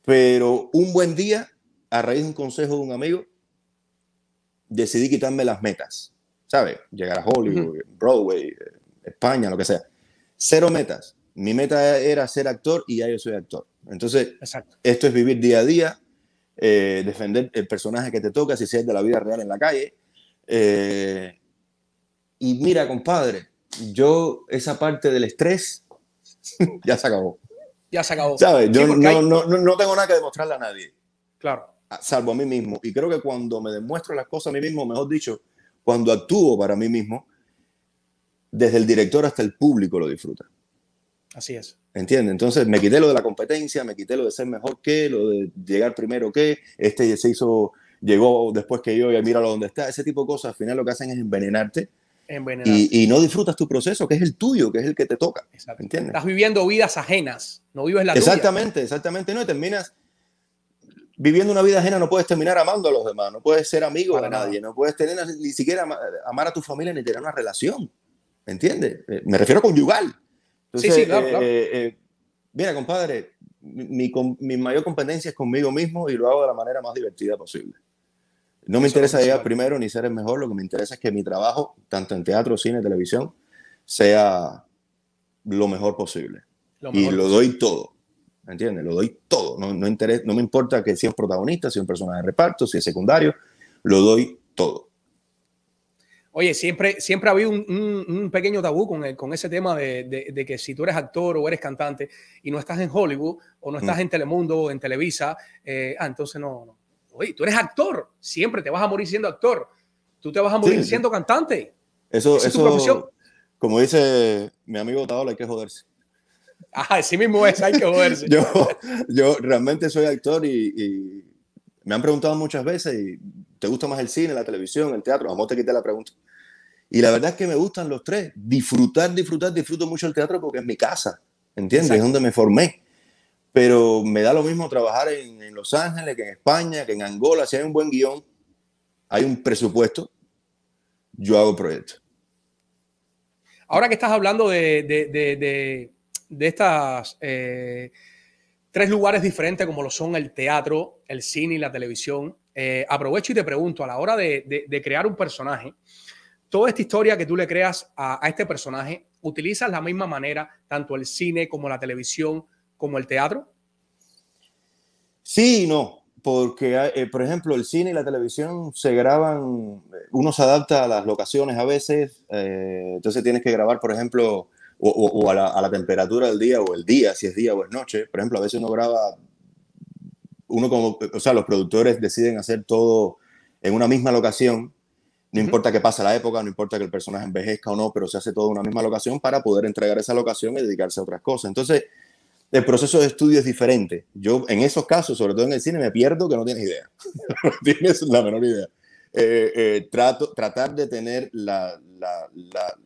Pero un buen día, a raíz de un consejo de un amigo, decidí quitarme las metas, ¿sabes? Llegar a Hollywood, Broadway, eh, España, lo que sea. Cero metas. Mi meta era ser actor y ya yo soy actor. Entonces, Exacto. esto es vivir día a día, eh, defender el personaje que te toca, si sea el de la vida real en la calle. Eh, y mira, compadre, yo esa parte del estrés ya se acabó. Ya se acabó. ¿Sabes? Yo Sí, no, hay- no, no, no tengo nada que demostrarle a nadie, Claro. a- salvo a mí mismo. Y creo que cuando me demuestro las cosas a mí mismo, mejor dicho, cuando actúo para mí mismo, desde el director hasta el público lo disfruta. Así es. ¿Entiendes? Entonces me quité lo de la competencia, me quité lo de ser mejor que, lo de llegar primero que, este se hizo, llegó después que yo y míralo donde está, ese tipo de cosas, al final lo que hacen es envenenarte Envenenar. y, y no disfrutas tu proceso, que es el tuyo, que es el que te toca. ¿Entiendes? Estás viviendo vidas ajenas, no vives la tuya. Exactamente, exactamente, no, y terminas viviendo una vida ajena, no puedes terminar amando a los demás, no puedes ser amigo de nadie, no puedes tener ni siquiera ama- amar a tu familia ni tener una relación, ¿entiendes? Eh, Me refiero a conyugal. Sí, sí, claro, eh, claro. eh, eh, mira, compadre, mi, mayor competencia es conmigo mismo y lo hago de la manera más divertida posible. No me Eso es interesa llegar primero ni ser el mejor, lo que me interesa es que mi trabajo, tanto en teatro, cine, televisión, sea lo mejor posible Lo y mejor. lo doy todo. ¿Entiendes? Lo doy todo. No, no, me importa que sea un protagonista, si es un personaje de reparto, si es secundario, lo doy todo. Oye, siempre, siempre ha habido un, un- un pequeño tabú con, el- con ese tema de, de- de que si tú eres actor o eres cantante y no estás en Hollywood o no estás Mm. en Telemundo o en Televisa, eh, ah, entonces no, no. Oye, tú eres actor, siempre te vas a morir siendo actor. Tú te vas a morir Sí, sí. siendo cantante. Eso, Esa es tu eso profesión. como dice mi amigo Taola, hay que joderse. Ah, así mismo es, hay que joderse. Yo, yo realmente soy actor y, y me han preguntado muchas veces, y, ¿te gusta más el cine, la televisión, el teatro? Vamos, te quité la pregunta. Y la verdad es que me gustan los tres. Disfrutar, disfrutar, disfruto mucho el teatro porque es mi casa, ¿entiendes? Exacto. Es donde me formé. Pero me da lo mismo trabajar en, en Los Ángeles que en España, que en Angola. Si hay un buen guion, hay un presupuesto, yo hago proyectos. Ahora que estás hablando de, de, de, de, de estas eh, tres lugares diferentes como lo son el teatro, el cine y la televisión, eh, aprovecho y te pregunto, a la hora de, de- de crear un personaje, toda esta historia que tú le creas a, este personaje, ¿utilizas la misma manera tanto el cine como la televisión como el teatro? Sí y no, porque, eh, por ejemplo, el cine y la televisión se graban, eh, uno se adapta a las locaciones a veces, eh, entonces tienes que grabar, por ejemplo, o, a la temperatura del día o el día, si es día o es noche. Por ejemplo, a veces uno graba, uno como, o sea, los productores deciden hacer todo en una misma locación, no importa que pase la época, no importa que el personaje envejezca o no, pero se hace todo en una misma locación para poder entregar esa locación y dedicarse a otras cosas. Entonces, el proceso de estudio es diferente. Yo, en esos casos, sobre todo en el cine, me pierdo que no tienes idea. no tienes la menor idea. Eh, eh, trato, tratar de tener la, la, la,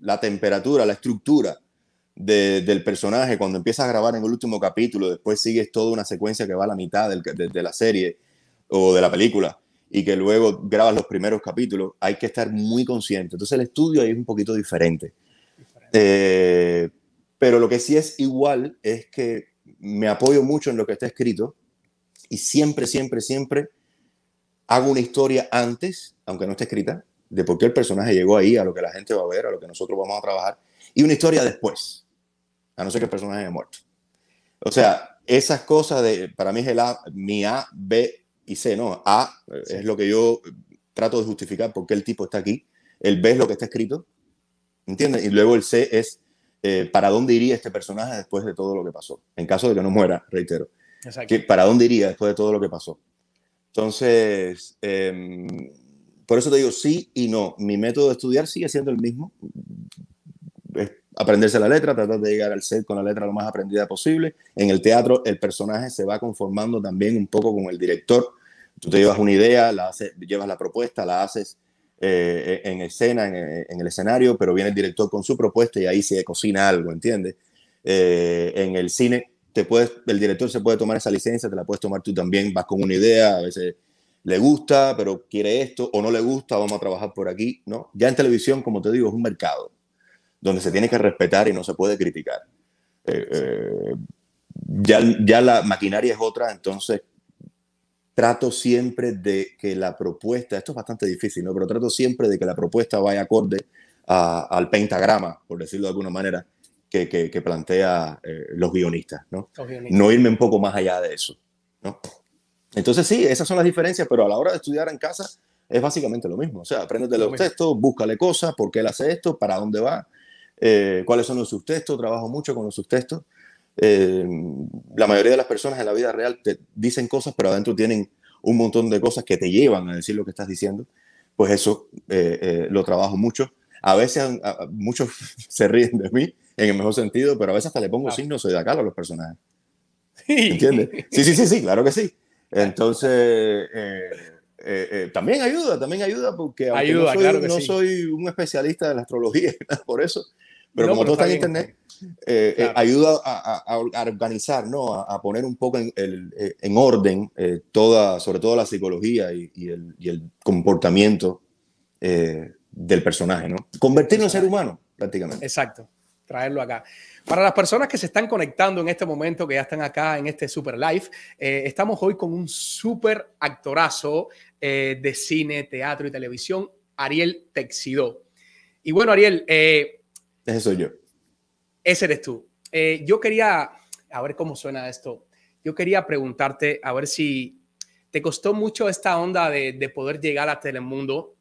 la temperatura, la estructura de- del personaje cuando empiezas a grabar en el último capítulo, después sigues toda una secuencia que va a la mitad del- de, de la serie o de la película y que luego grabas los primeros capítulos, hay que estar muy consciente. Entonces el estudio ahí es un poquito diferente. Eh, pero lo que sí es igual es que me apoyo mucho en lo que está escrito y siempre, siempre, siempre hago una historia antes, aunque no esté escrita, de por qué el personaje llegó ahí, a lo que la gente va a ver, a lo que nosotros vamos a trabajar, y una historia después, a no ser que el personaje haya muerto. O sea, esas cosas de, para mí es el A, mi A, B y C, ¿no? A es lo que yo trato de justificar por qué el tipo está aquí, el B es lo que está escrito, ¿entiendes? Y luego el C es eh, para dónde iría este personaje después de todo lo que pasó, en caso de que no muera, reitero. Que, ¿Para dónde iría después de todo lo que pasó? Entonces, em, por eso te digo sí y no. Mi método de estudiar sigue siendo el mismo. Aprenderse la letra, tratar de llegar al set con la letra lo más aprendida posible. En el teatro, el personaje se va conformando también un poco con el director. Tú te llevas una idea, la llevas la propuesta, la haces eh, en escena, en, el escenario, pero viene el director con su propuesta y ahí se cocina algo, ¿entiendes? Eh, en el cine, el director se puede tomar esa licencia, te la puedes tomar tú también, vas con una idea, a veces le gusta, pero quiere esto, o no le gusta, vamos a trabajar por aquí, ¿no? Ya en televisión, como te digo, es un mercado donde se tiene que respetar y no se puede criticar. Eh, eh, ya, ya la maquinaria es otra, entonces trato siempre de que la propuesta, esto es bastante difícil, ¿no? Pero trato siempre de que la propuesta vaya acorde al pentagrama, por decirlo de alguna manera, que, que, plantea eh, los guionistas, ¿no? No irme un poco más allá de eso, ¿no? Entonces sí, esas son las diferencias, pero a la hora de estudiar en casa es básicamente lo mismo. O sea, de los textos, búscale cosas, por qué él hace esto, para dónde va, eh, cuáles son los subtextos, trabajo mucho con los subtextos. Eh, la mayoría de las personas en la vida real te dicen cosas, pero adentro tienen un montón de cosas que te llevan a decir lo que estás diciendo. Pues eso eh, lo trabajo mucho. A veces muchos se ríen de mí en el mejor sentido, pero a veces hasta le pongo signos de acá a los personajes. ¿Entiendes? Sí, sí, sí, sí, claro que sí. Entonces, eh, eh, eh, también ayuda, también ayuda, porque ayuda, no, soy, no soy, un especialista de la astrología, por eso, pero como todo está en Internet, ayuda a, organizar, ¿no? A, poner un poco en, en orden toda, sobre todo la psicología y, el, y el, comportamiento del personaje, ¿no? Convertirlo en ser humano, prácticamente. Exacto, traerlo acá. Para las personas que se están conectando en este momento, que ya están acá en este super live, eh, estamos hoy con un super actorazo eh, de cine, teatro y televisión, Ariel Texidó. Y bueno, Ariel. Eh, ese soy yo. Ese eres tú. yo quería, a ver cómo suena esto. Yo quería preguntarte, a ver si te costó mucho esta onda de, de poder llegar a Telemundo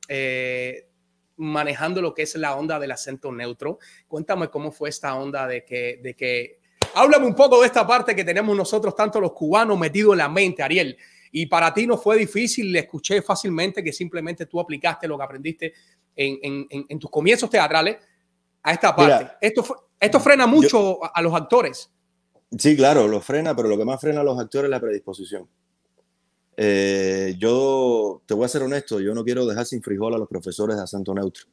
manejando lo que es la onda del acento neutro. Cuéntame cómo fue esta onda de que, de que... Háblame un poco de esta parte que tenemos nosotros, tanto los cubanos, metido en la mente, Ariel. Y para ti no fue difícil, le escuché fácilmente que simplemente tú aplicaste lo que aprendiste en, en, en tus comienzos teatrales a esta parte. esto, esto frena mucho a los actores. Sí, claro, lo frena, pero lo que más frena a los actores es la predisposición. Eh, yo te voy a ser honesto, yo no quiero dejar sin frijol a los profesores de acento neutro.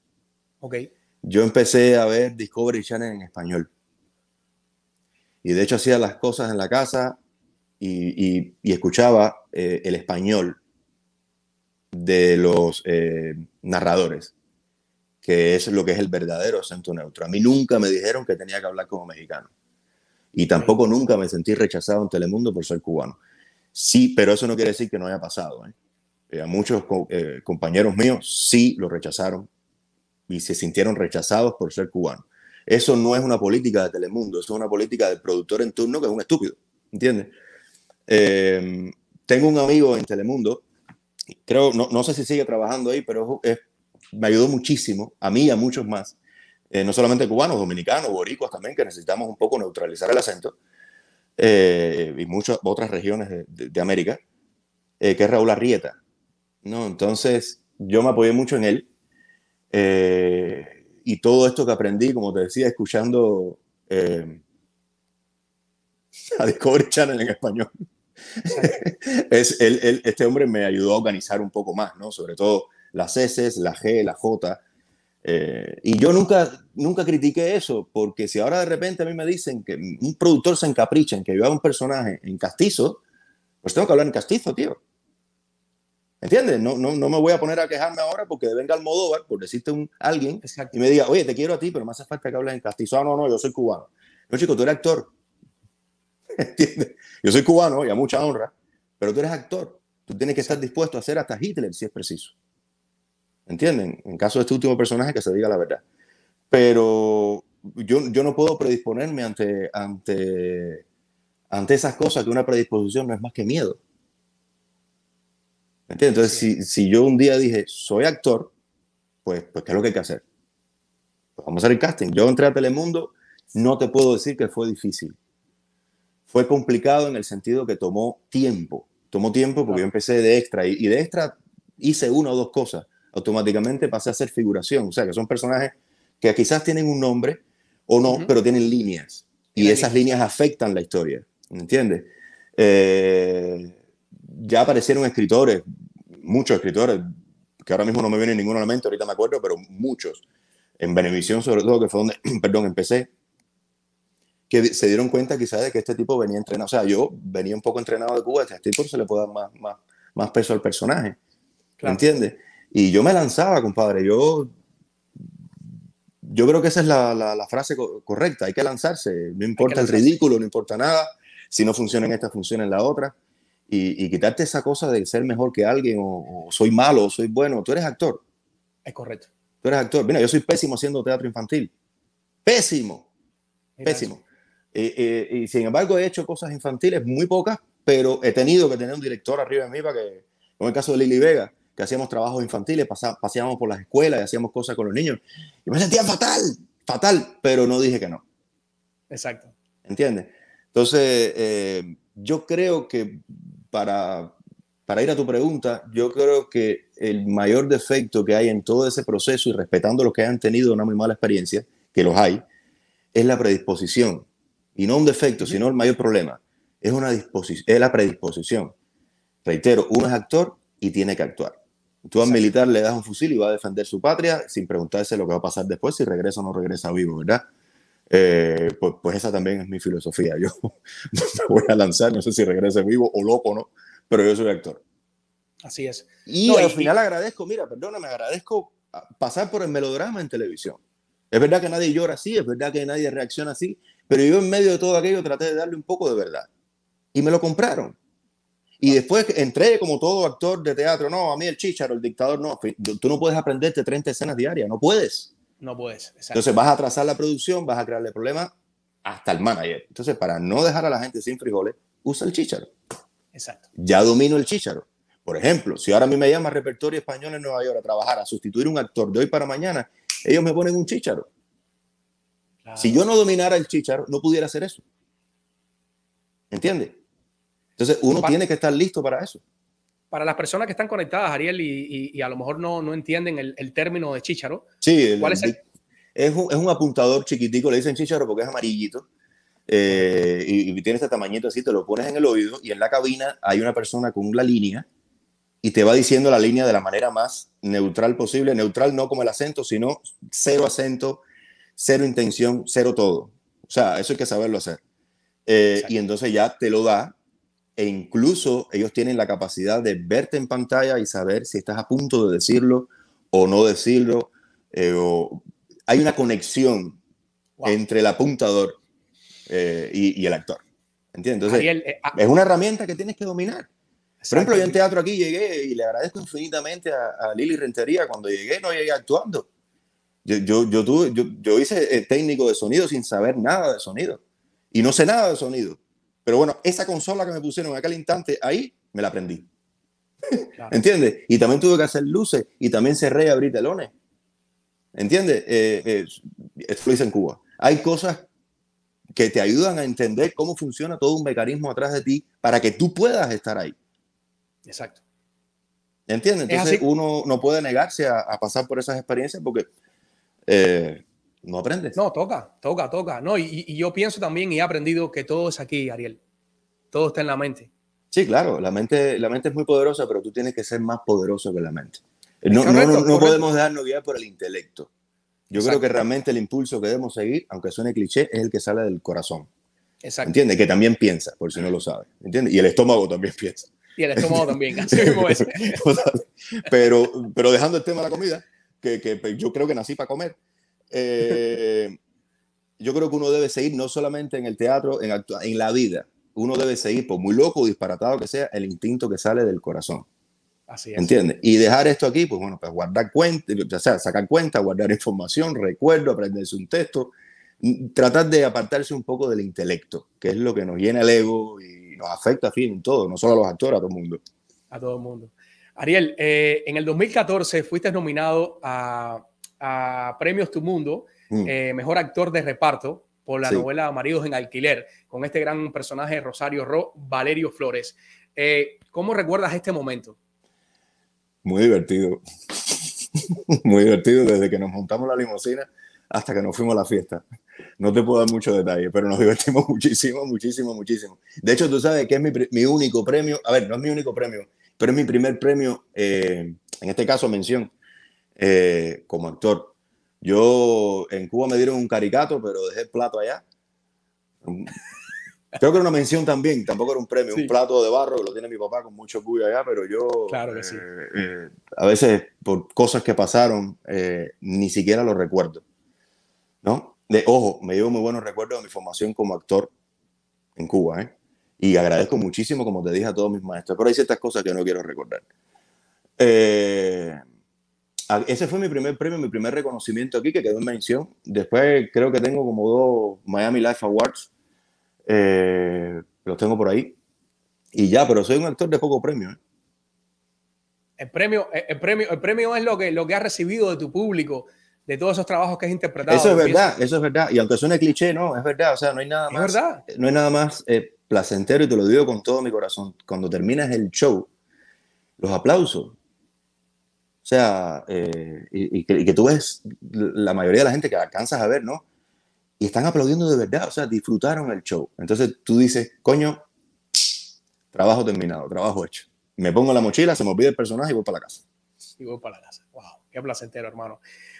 Ok. Yo empecé a ver Discovery Channel en español. Y de hecho hacía las cosas en la casa y, escuchaba eh, el español de los eh, narradores, que es lo que es el verdadero acento neutro. A mí nunca me dijeron que tenía que hablar como mexicano. Y tampoco nunca me sentí rechazado en Telemundo por ser cubano. Sí, pero eso no quiere decir que no haya pasado. ¿eh? Eh, a muchos compañeros míos sí lo rechazaron y se sintieron rechazados por ser cubanos. Eso no es una política de Telemundo, eso es una política del productor en turno que es un estúpido, ¿entiendes? Tengo un amigo en Telemundo, creo, no, no sé si sigue trabajando ahí, pero me ayudó muchísimo, a mí y a muchos más, no solamente cubanos, dominicanos, boricuas también, que necesitamos un poco neutralizar el acento eh, y muchas otras regiones de, América, eh, que es Raúl Arrieta. ¿no? Entonces, yo me apoyé mucho en él. Eh, y todo esto que aprendí, como te decía, escuchando a Discovery Channel en español. es, este hombre me ayudó a organizar un poco más, ¿no? Sobre todo las S, la G, la J, eh, y yo nunca, nunca critiqué eso, porque si ahora de repente a mí me dicen que un productor se encapricha en que yo haga un personaje en castizo, pues tengo que hablar en castizo, tío. ¿Entiendes? No, no, no me voy a poner a quejarme ahora porque venga Almodóvar, por decirte un, alguien, y me diga, oye, te quiero a ti, pero me hace falta que hables en castizo. Ah, no, no, yo soy cubano. No, chico, tú eres actor. ¿Entiendes? Yo soy cubano y a mucha honra, pero tú eres actor. Tú tienes que estar dispuesto a ser hasta Hitler si es preciso. ¿Entienden? En caso de este último personaje, que se diga la verdad. Pero yo, yo no puedo predisponerme ante, ante, ante esas cosas que una predisposición no es más que miedo. ¿Entiendes? Entonces, si, si, yo un día dije, soy actor, pues, pues ¿qué es lo que hay que hacer? Pues vamos a hacer el casting. Yo entré a Telemundo, no te puedo decir que fue difícil. Fue complicado en el sentido que tomó tiempo. Tomó tiempo porque yo empecé de extra y, y de extra hice una o dos cosas. Automáticamente pasé a hacer figuración. O sea, que son personajes que quizás tienen un nombre o no, uh -huh. pero tienen líneas. Y, y esas líneas afectan la historia. ¿Entiendes? Eh, ya aparecieron escritores, muchos escritores, que ahora mismo no me viene ninguno a la mente, ahorita me acuerdo, pero muchos. En Benevisión, sobre todo, que fue donde, perdón, empecé, que se dieron cuenta quizás de que este tipo venía entrenado. O sea, yo venía un poco entrenado de Cuba, a este tipo se le puede dar más, más, más peso al personaje. Claro. ¿Entiendes? Y yo me lanzaba, compadre. Yo, yo creo que esa es la, la, la frase co correcta. Hay que lanzarse. No importa lanzarse. el ridículo, no importa nada. Si no funciona en esta, funciona en la otra. Y, y quitarte esa cosa de ser mejor que alguien o, o, soy malo o soy bueno. Tú eres actor. Es correcto. Tú eres actor. Mira, yo soy pésimo haciendo teatro infantil. Pésimo. Mira pésimo. Eso. Eh, eh, y sin embargo he hecho cosas infantiles, muy pocas, pero he tenido que tener un director arriba de mí para que, como el caso de Lili Vega, que hacíamos trabajos infantiles, paseábamos por las escuelas y hacíamos cosas con los niños. Y me sentía fatal, fatal, pero no dije que no. Exacto. ¿Entiendes? Entonces, eh, yo creo que para, para ir a tu pregunta, yo creo que el mayor defecto que hay en todo ese proceso y respetando los que hayan tenido una muy mala experiencia, que los hay, es la predisposición y no un defecto, sino el mayor problema, es, una disposición, es la predisposición. Reitero, uno es actor y tiene que actuar. Tú al militar le das un fusil y va a defender su patria sin preguntarse lo que va a pasar después, si regresa o no regresa vivo, ¿verdad? Eh, pues, pues, esa también es mi filosofía. Yo me voy a lanzar, no sé si regrese vivo o loco, ¿no? Pero yo soy actor. Así es. Y no, al y, final y... agradezco, mira, perdóname, agradezco pasar por el melodrama en televisión. Es verdad que nadie llora así, es verdad que nadie reacciona así, pero yo en medio de todo aquello traté de darle un poco de verdad. Y me lo compraron. Y después entré como todo actor de teatro. No, a mí el chicharo, el dictador, no. Tú no puedes aprenderte 30 escenas diarias, no puedes. No puedes. Exacto. Entonces vas a atrasar la producción, vas a crearle problemas hasta el manager. Entonces, para no dejar a la gente sin frijoles, usa el chicharo. Exacto. Ya domino el chicharo. Por ejemplo, si ahora a mí me llama repertorio español en Nueva York a trabajar, a sustituir un actor de hoy para mañana, ellos me ponen un chicharo. Claro. Si yo no dominara el chicharo, no pudiera hacer eso. ¿Entiendes? Entonces, uno para, tiene que estar listo para eso. Para las personas que están conectadas, Ariel, y, y, y a lo mejor no, no entienden el, el, término de chicharo, sí, el, ¿cuál es el? Es un, es un, apuntador chiquitico, le dicen chicharo porque es amarillito. Eh, y, y, tiene este tamañito así, te lo pones en el oído y en la cabina hay una persona con la línea y te va diciendo la línea de la manera más neutral posible. Neutral no como el acento, sino cero acento, cero intención, cero todo. O sea, eso hay que saberlo hacer. Eh, y entonces ya te lo da e incluso ellos tienen la capacidad de verte en pantalla y saber si estás a punto de decirlo o no decirlo. Eh, o... Hay una conexión wow. entre el apuntador eh, y, y, el actor. ¿Entiendes? Entonces, Ariel, eh, ah, es una herramienta que tienes que dominar. Por ejemplo, yo en teatro aquí llegué y le agradezco infinitamente a, a Lili Rentería. Cuando llegué, no llegué actuando. Yo, yo, yo, tuve, yo, yo hice técnico de sonido sin saber nada de sonido. Y no sé nada de sonido. Pero bueno, esa consola que me pusieron en aquel instante, ahí me la aprendí. Claro. ¿Entiendes? Y también tuve que hacer luces y también cerré y abrí telones. ¿Entiendes? Eh, eh, esto lo hice en Cuba. Hay cosas que te ayudan a entender cómo funciona todo un mecanismo atrás de ti para que tú puedas estar ahí. Exacto. ¿Entiendes? Entonces uno no puede negarse a, a, pasar por esas experiencias porque eh, no aprendes. No, toca, toca, toca. No, y, y, yo pienso también y he aprendido que todo es aquí, Ariel. Todo está en la mente. Sí, claro, la mente, la mente es muy poderosa, pero tú tienes que ser más poderoso que la mente. No, correcto, no, no, no podemos dejarnos guiar por el intelecto. Yo Exacto. creo que realmente el impulso que debemos seguir, aunque suene cliché, es el que sale del corazón. Exacto. ¿Entiendes? Que también piensa, por si no lo sabes. ¿Entiendes? Y el estómago también piensa. Y el estómago también, así mismo es. pero, pero dejando el tema de la comida, que, que yo creo que nací para comer, eh, yo creo que uno debe seguir no solamente en el teatro, en, en la vida, uno debe seguir, por muy loco o disparatado que sea, el instinto que sale del corazón. Así es. ¿Entiendes? Y dejar esto aquí, pues bueno, pues guardar cuenta, o sea, sacar cuenta, guardar información, recuerdo, aprenderse un texto, mm, tratar de apartarse un poco del intelecto, que es lo que nos llena el ego y nos afecta a fin en todo, no solo a los actores, a todo el mundo. A todo el mundo. Ariel, eh, en el 2014 fuiste nominado a, a Premios Tu Mundo, Mm. eh, mejor actor de reparto por la Sí. novela Maridos en Alquiler, con este gran personaje Rosario Ro, Valerio Flores. Eh, ¿Cómo recuerdas este momento? Muy divertido. Muy divertido desde que nos montamos la limusina hasta que nos fuimos a la fiesta. No te puedo dar mucho detalle, pero nos divertimos muchísimo, muchísimo, muchísimo. De hecho, tú sabes que es mi único premio, a ver, no es mi único premio, pero es mi primer premio, eh, en este caso mención, eh, como actor. Yo en Cuba me dieron un caricato, pero dejé el plato allá. Creo que era una mención también, tampoco era un premio, Sí. un plato de barro que lo tiene mi papá con mucho orgullo allá, pero yo Claro que sí. eh, eh, a veces por cosas que pasaron eh, ni siquiera lo recuerdo. ¿No? De, ojo, me llevo muy buenos recuerdos de mi formación como actor en Cuba, ¿eh? Y agradezco muchísimo, como te dije, a todos mis maestros, pero hay ciertas cosas que no quiero recordar. Eh, ese fue mi primer premio, mi primer reconocimiento aquí, que quedó en mención. Después creo que tengo como dos Miami Life Awards, eh, los tengo por ahí. Y ya, pero soy un actor de poco premio. ¿eh? El premio, el, premio, el premio es lo que, lo que has recibido de tu público, de todos esos trabajos que has interpretado. Eso es verdad, eso es verdad. Y aunque suene cliché, no, es verdad. O sea, no hay nada Es más, verdad. no hay nada más eh, placentero y te lo digo con todo mi corazón. Cuando terminas el show, los aplausos. O sea, eh, y, que tú ves la mayoría de la gente que alcanzas a ver, ¿no? Y están aplaudiendo de verdad, o sea, disfrutaron el show. Entonces tú dices, coño, trabajo terminado, trabajo hecho. Me pongo la mochila, se me olvida el personaje y voy para la casa. y voy para la casa. Wow, qué placentero, hermano.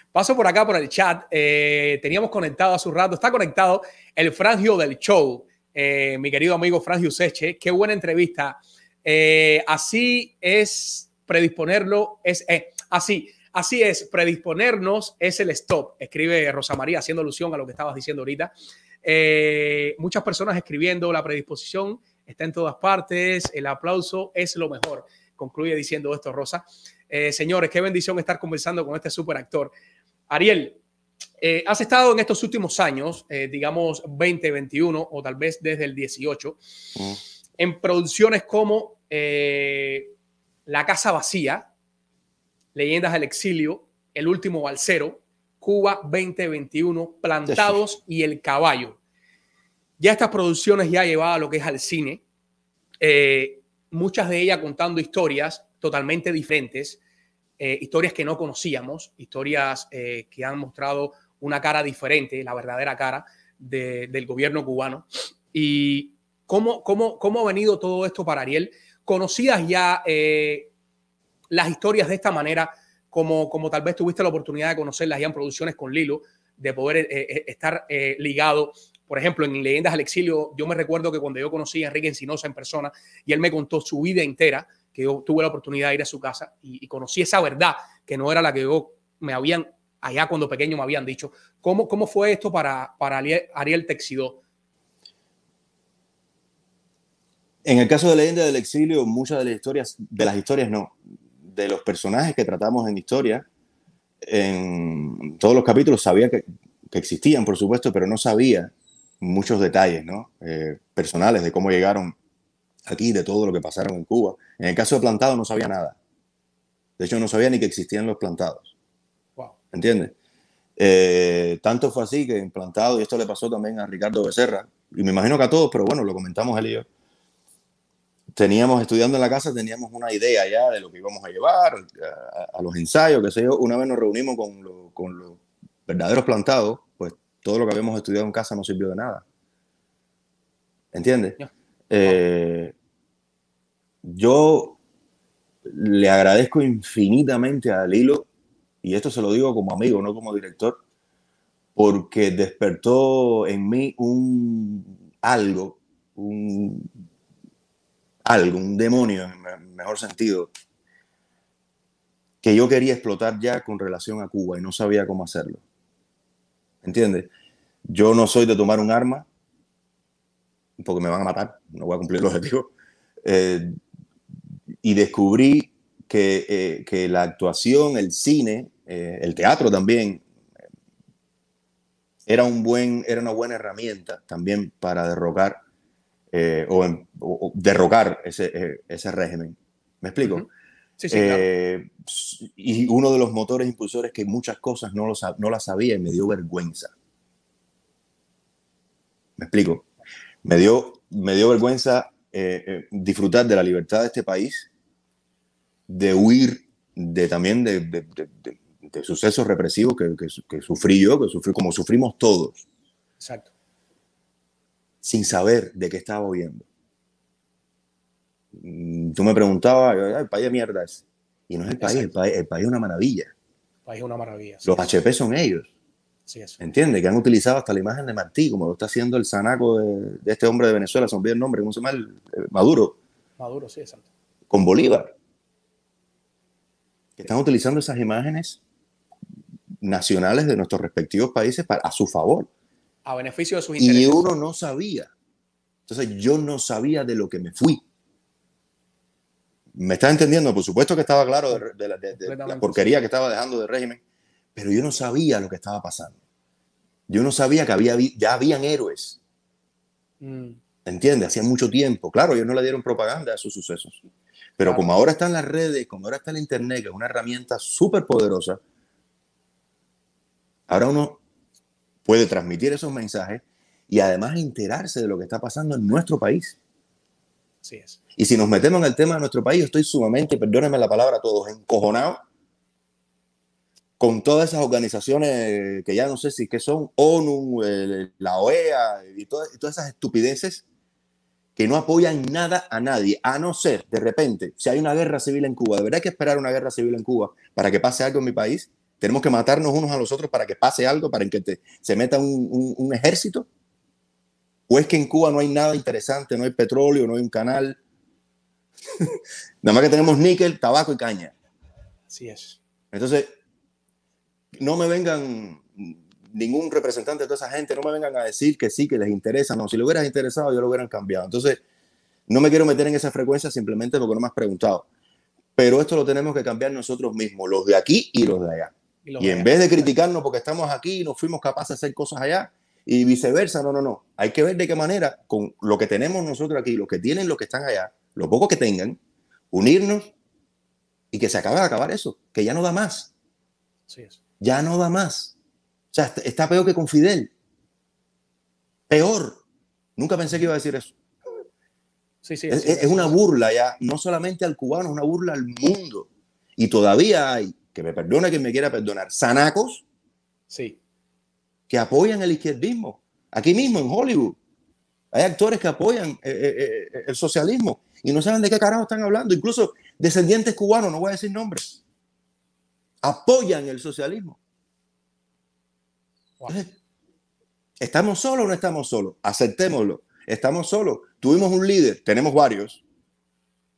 Paso por acá por el chat. eh, teníamos conectado hace un rato, está conectado el Frangio del show, eh, mi querido amigo Frangio Seche. Qué buena entrevista. Eh, así es predisponerlo, es eh, así. Así es, predisponernos es el stop, escribe Rosa María, haciendo alusión a lo que estabas diciendo ahorita. Muchas personas escribiendo la predisposición está en todas partes, el aplauso es lo mejor. Concluye diciendo esto, Rosa. Señores, qué bendición estar conversando con este super actor. Ariel, eh, has estado en estos últimos años, eh, digamos 2021 o tal vez desde el 18, Mm. en producciones como eh, La Casa Vacía, Leyendas del Exilio, El Último Balsero, Cuba 2021, Plantados y El Caballo. Ya estas producciones ya llevadas a lo que es al cine, eh, muchas de ellas contando historias totalmente diferentes, eh, historias que no conocíamos, historias eh, que han mostrado una cara diferente, la verdadera cara de- del gobierno cubano. ¿Y cómo, cómo, cómo ha venido todo esto para Ariel? ¿Conocías ya eh, las historias de esta manera, como, como tal vez tuviste la oportunidad de conocerlas ya en producciones con Lilo, de poder estar ligado? Por ejemplo, en Leyendas al Exilio, yo me recuerdo que cuando yo conocí a Enrique Encinosa en persona y él me contó su vida entera, que yo tuve la oportunidad de ir a su casa y, y conocí esa verdad que no era la que yo me habían, allá cuando pequeño me habían dicho. ¿Cómo, cómo fue esto para, para Ariel, Texidó? En el caso de Leyenda del Exilio, muchas de las historias, de las historias no, de los personajes que tratamos en historia, en todos los capítulos sabía que, que existían, por supuesto, pero no sabía muchos detalles ¿no? Eh, personales de cómo llegaron aquí, de todo lo que pasaron en Cuba. En el caso de Plantado no sabía nada. De hecho, no sabía ni que existían los plantados. Wow. ¿Entiendes? Eh, tanto fue así que en Plantado, y esto le pasó también a Ricardo Becerra, y me imagino que a todos, pero bueno, lo comentamos él y yo teníamos estudiando en la casa, teníamos una idea ya de lo que íbamos a llevar, a, a los ensayos, qué sé yo. Una vez nos reunimos con, lo- con los verdaderos plantados, pues todo lo que habíamos estudiado en casa no sirvió de nada. ¿Entiendes? Ya. Eh, yo le agradezco infinitamente a Lilo, y esto se lo digo como amigo, no como director, porque despertó en mí un algo, un, algo, un demonio en me- mejor sentido, que yo quería explotar ya con relación a Cuba y no sabía cómo hacerlo. ¿Entiendes? Yo no soy de tomar un arma, porque me van a matar, no voy a cumplir el objetivo. Eh, y descubrí que, eh, que, la actuación, el cine, eh, el teatro también, era, un buen, era una buena herramienta también para derrocar o, o, derrocar ese, ese régimen. ¿Me explico? Uh -huh. Sí, sí, claro. Eh, y uno de los motores impulsores que muchas cosas no, lo, no las sabía y me dio vergüenza. ¿Me explico? Me dio, me dio vergüenza eh, eh, disfrutar de la libertad de este país, de huir de también de, de, de, de sucesos represivos que, que, que, sufrí yo, que sufrí como sufrimos todos. Exacto. Sin saber de qué estaba oyendo. Tú me preguntabas, el país de mierda es. Y no es el país, el país, el país es una maravilla. El país es una maravilla. Los HP son ellos. Sí, eso. ¿Entiendes? Que han utilizado hasta la imagen de Martí, como lo está haciendo el sanaco de, de este hombre de Venezuela, se olvidó el nombre, ¿cómo se llama? El, el Maduro. Maduro, sí, exacto. Con Bolívar. Que están utilizando esas imágenes nacionales de nuestros respectivos países para, a su favor. A beneficio de sus intereses. Y uno no sabía. Entonces yo no sabía de lo que me fui. ¿Me estás entendiendo? Por supuesto que estaba claro de, de, la, de, de la, porquería que estaba dejando de régimen, pero yo no sabía lo que estaba pasando. Yo no sabía que había, ya habían héroes. Mm. ¿Entiendes? Hacía mucho tiempo. Claro, ellos no le dieron propaganda a esos sucesos. Pero claro. como ahora están las redes, como ahora está el Internet, que es una herramienta súper poderosa, ahora uno puede transmitir esos mensajes y además enterarse de lo que está pasando en nuestro país. Así es. Y si nos metemos en el tema de nuestro país, estoy sumamente, perdónenme la palabra a todos, encojonado con todas esas organizaciones que ya no sé si que son, ONU, la OEA y todas, todas esas estupideces que no apoyan nada a nadie, a no ser, de repente, si hay una guerra civil en Cuba, ¿de verdad hay que esperar una guerra civil en Cuba para que pase algo en mi país? ¿Tenemos que matarnos unos a los otros para que pase algo, para que te, se meta un, un, un ejército? ¿O es que en Cuba no hay nada interesante, no hay petróleo, no hay un canal? Nada más que tenemos níquel, tabaco y caña. Así es. Entonces, no me vengan ningún representante de toda esa gente, no me vengan a decir que sí, que les interesa. No, si lo hubieras interesado, yo lo hubieran cambiado. Entonces, no me quiero meter en esa frecuencia simplemente porque no me has preguntado. Pero esto lo tenemos que cambiar nosotros mismos, los de aquí y los de allá. Y, y en allá. vez de criticarnos porque estamos aquí y no fuimos capaces de hacer cosas allá, y viceversa, no, no, no. Hay que ver de qué manera, con lo que tenemos nosotros aquí, los que tienen, los que están allá, lo poco que tengan, unirnos y que se acabe de acabar eso, que ya no da más. Sí es. Ya no da más. O sea, está peor que con Fidel. Peor. Nunca pensé que iba a decir eso. Sí, sí, es, sí, es una burla ya, no solamente al cubano, es una burla al mundo. Y todavía hay, que me perdone quien me quiera perdonar, sanacos sí. que apoyan el izquierdismo. Aquí mismo, en Hollywood, hay actores que apoyan eh, eh, eh, el socialismo y no saben de qué carajo están hablando. Incluso descendientes cubanos, no voy a decir nombres, apoyan el socialismo. Wow. ¿Estamos solos o no estamos solos? Aceptémoslo. Estamos solos. Tuvimos un líder, tenemos varios.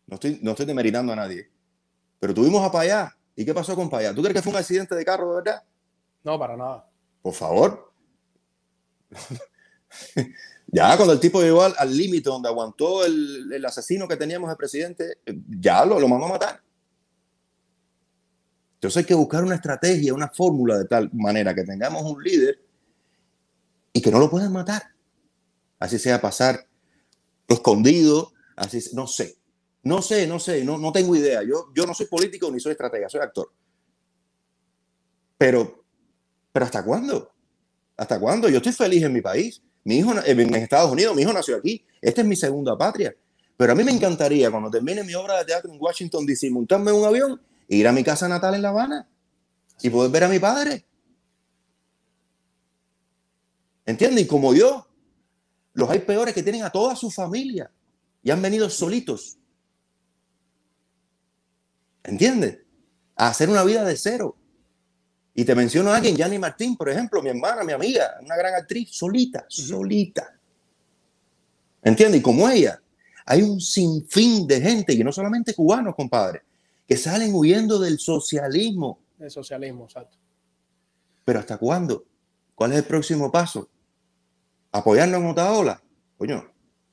No estoy, no estoy demeritando a nadie. Pero tuvimos a Payá. ¿Y qué pasó con Payá? ¿Tú crees que fue un accidente de carro de verdad? No, para nada. Por favor. ya cuando el tipo llegó al límite donde aguantó el, el, asesino que teníamos de presidente, ya lo, lo mandó a matar. Entonces hay que buscar una estrategia, una fórmula de tal manera que tengamos un líder y que no lo puedan matar. Así sea pasar escondido, así no sé. No sé, no sé, no, no tengo idea. Yo, yo no soy político ni soy estratega, soy actor. Pero, pero ¿hasta cuándo? ¿Hasta cuándo? Yo estoy feliz en mi país. Mi hijo en Estados Unidos, mi hijo nació aquí. Esta es mi segunda patria. Pero a mí me encantaría, cuando termine mi obra de teatro en Washington, D.C., montarme en un avión ir a mi casa natal en La Habana y poder ver a mi padre. ¿Entienden? Y como yo, los hay peores que tienen a toda su familia y han venido solitos. ¿Entiendes? A hacer una vida de cero. Y te menciono a alguien, Yanni Martín, por ejemplo, mi hermana, mi amiga, una gran actriz, solita, solita. ¿Entiendes? Y como ella, hay un sinfín de gente, y no solamente cubanos, compadre, que salen huyendo del socialismo. El socialismo, exacto. Pero ¿hasta cuándo? ¿Cuál es el próximo paso? ¿Apoyarnos en otra ola? Coño,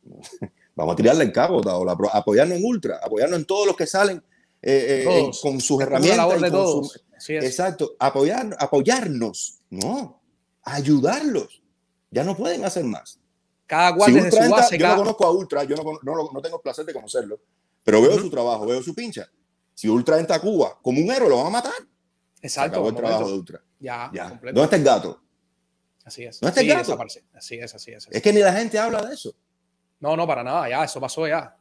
Vamos a tirarle el cabo, Taola, pero apoyarnos en Ultra, apoyarnos en todos los que salen eh, eh, en- con sus herramientas. de todos. su- exacto, apoyar, apoyarnos, no, ayudarlos. Ya no pueden hacer más. Cada cual Si desde su entra- yo no conozco a Ultra, yo no, no, no tengo el placer de conocerlo, pero veo su trabajo, veo su pincha. Si Ultra entra a Cuba como un héroe, lo van a matar. Exacto. acabó el trabajo de Ultra. Ya, Ya. ¿Dónde está el gato? Así es. ¿No está el gato? Así es, así es. así Es que ni la gente habla de eso. No, no, para nada. Ya, eso pasó ya.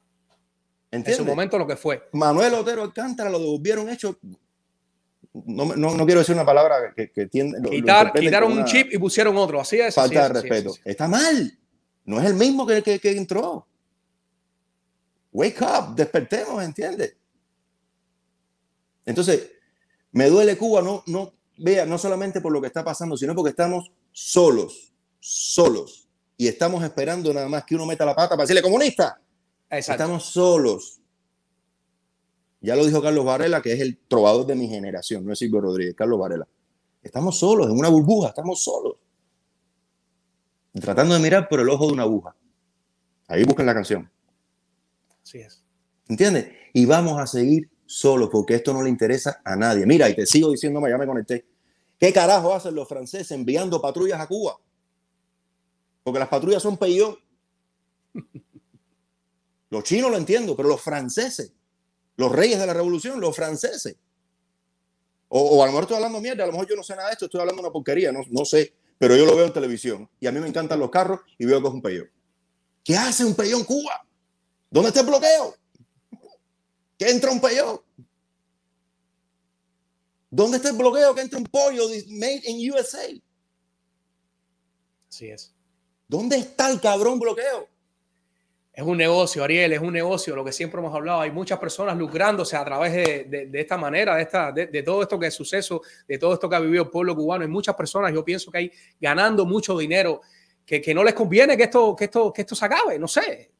En su ¿Entiendes? momento lo que fue. Manuel Otero Alcántara lo devolvieron hecho. No, no, no quiero decir una palabra que, que tiende, lo- Quitar, quitaron un una chip y pusieron otro. Así es. así Falta es, de así es, respeto. así es. Está mal. No es el mismo que, que, que entró. Wake up, despertemos, ¿entiendes? Entonces, me duele Cuba, no, no, vea, no solamente por lo que está pasando, sino porque estamos solos, solos. Y estamos esperando nada más que uno meta la pata para decirle comunista. Exacto. Estamos solos. Ya lo dijo Carlos Varela, que es el trovador de mi generación, no es Silvio Rodríguez, Carlos Varela. Estamos solos, en una burbuja, estamos solos. Tratando de mirar por el ojo de una aguja. Ahí buscan la canción. Así es. ¿Entiendes? Y vamos a seguir solos porque esto no le interesa a nadie. Mira, y te sigo diciendo, ya me conecté. ¿Qué carajo hacen los franceses enviando patrullas a Cuba? Porque las patrullas son peyo. Los chinos lo entiendo, pero los franceses, los reyes de la revolución, los franceses. O, o a lo mejor estoy hablando mierda, a lo mejor yo no sé nada de esto, estoy hablando una porquería, no, no sé, pero yo lo veo en televisión y a mí me encantan los carros y veo que es un peyo. ¿Qué hace un peyo en Cuba? ¿Dónde está el bloqueo? ¿Que entra un peyo? ¿Dónde está el bloqueo que entra un pollo de- made in USA? Así es. ¿Dónde está el cabrón bloqueo? Es un negocio, Ariel, es un negocio, lo que siempre hemos hablado. Hay muchas personas lucrándose a través de, de- de esta manera, de, esta, de, de todo esto que es suceso, de todo esto que ha vivido el pueblo cubano. Hay muchas personas, yo pienso que hay ganando mucho dinero, que, que no les conviene que esto, que, esto, que esto se acabe, no sé.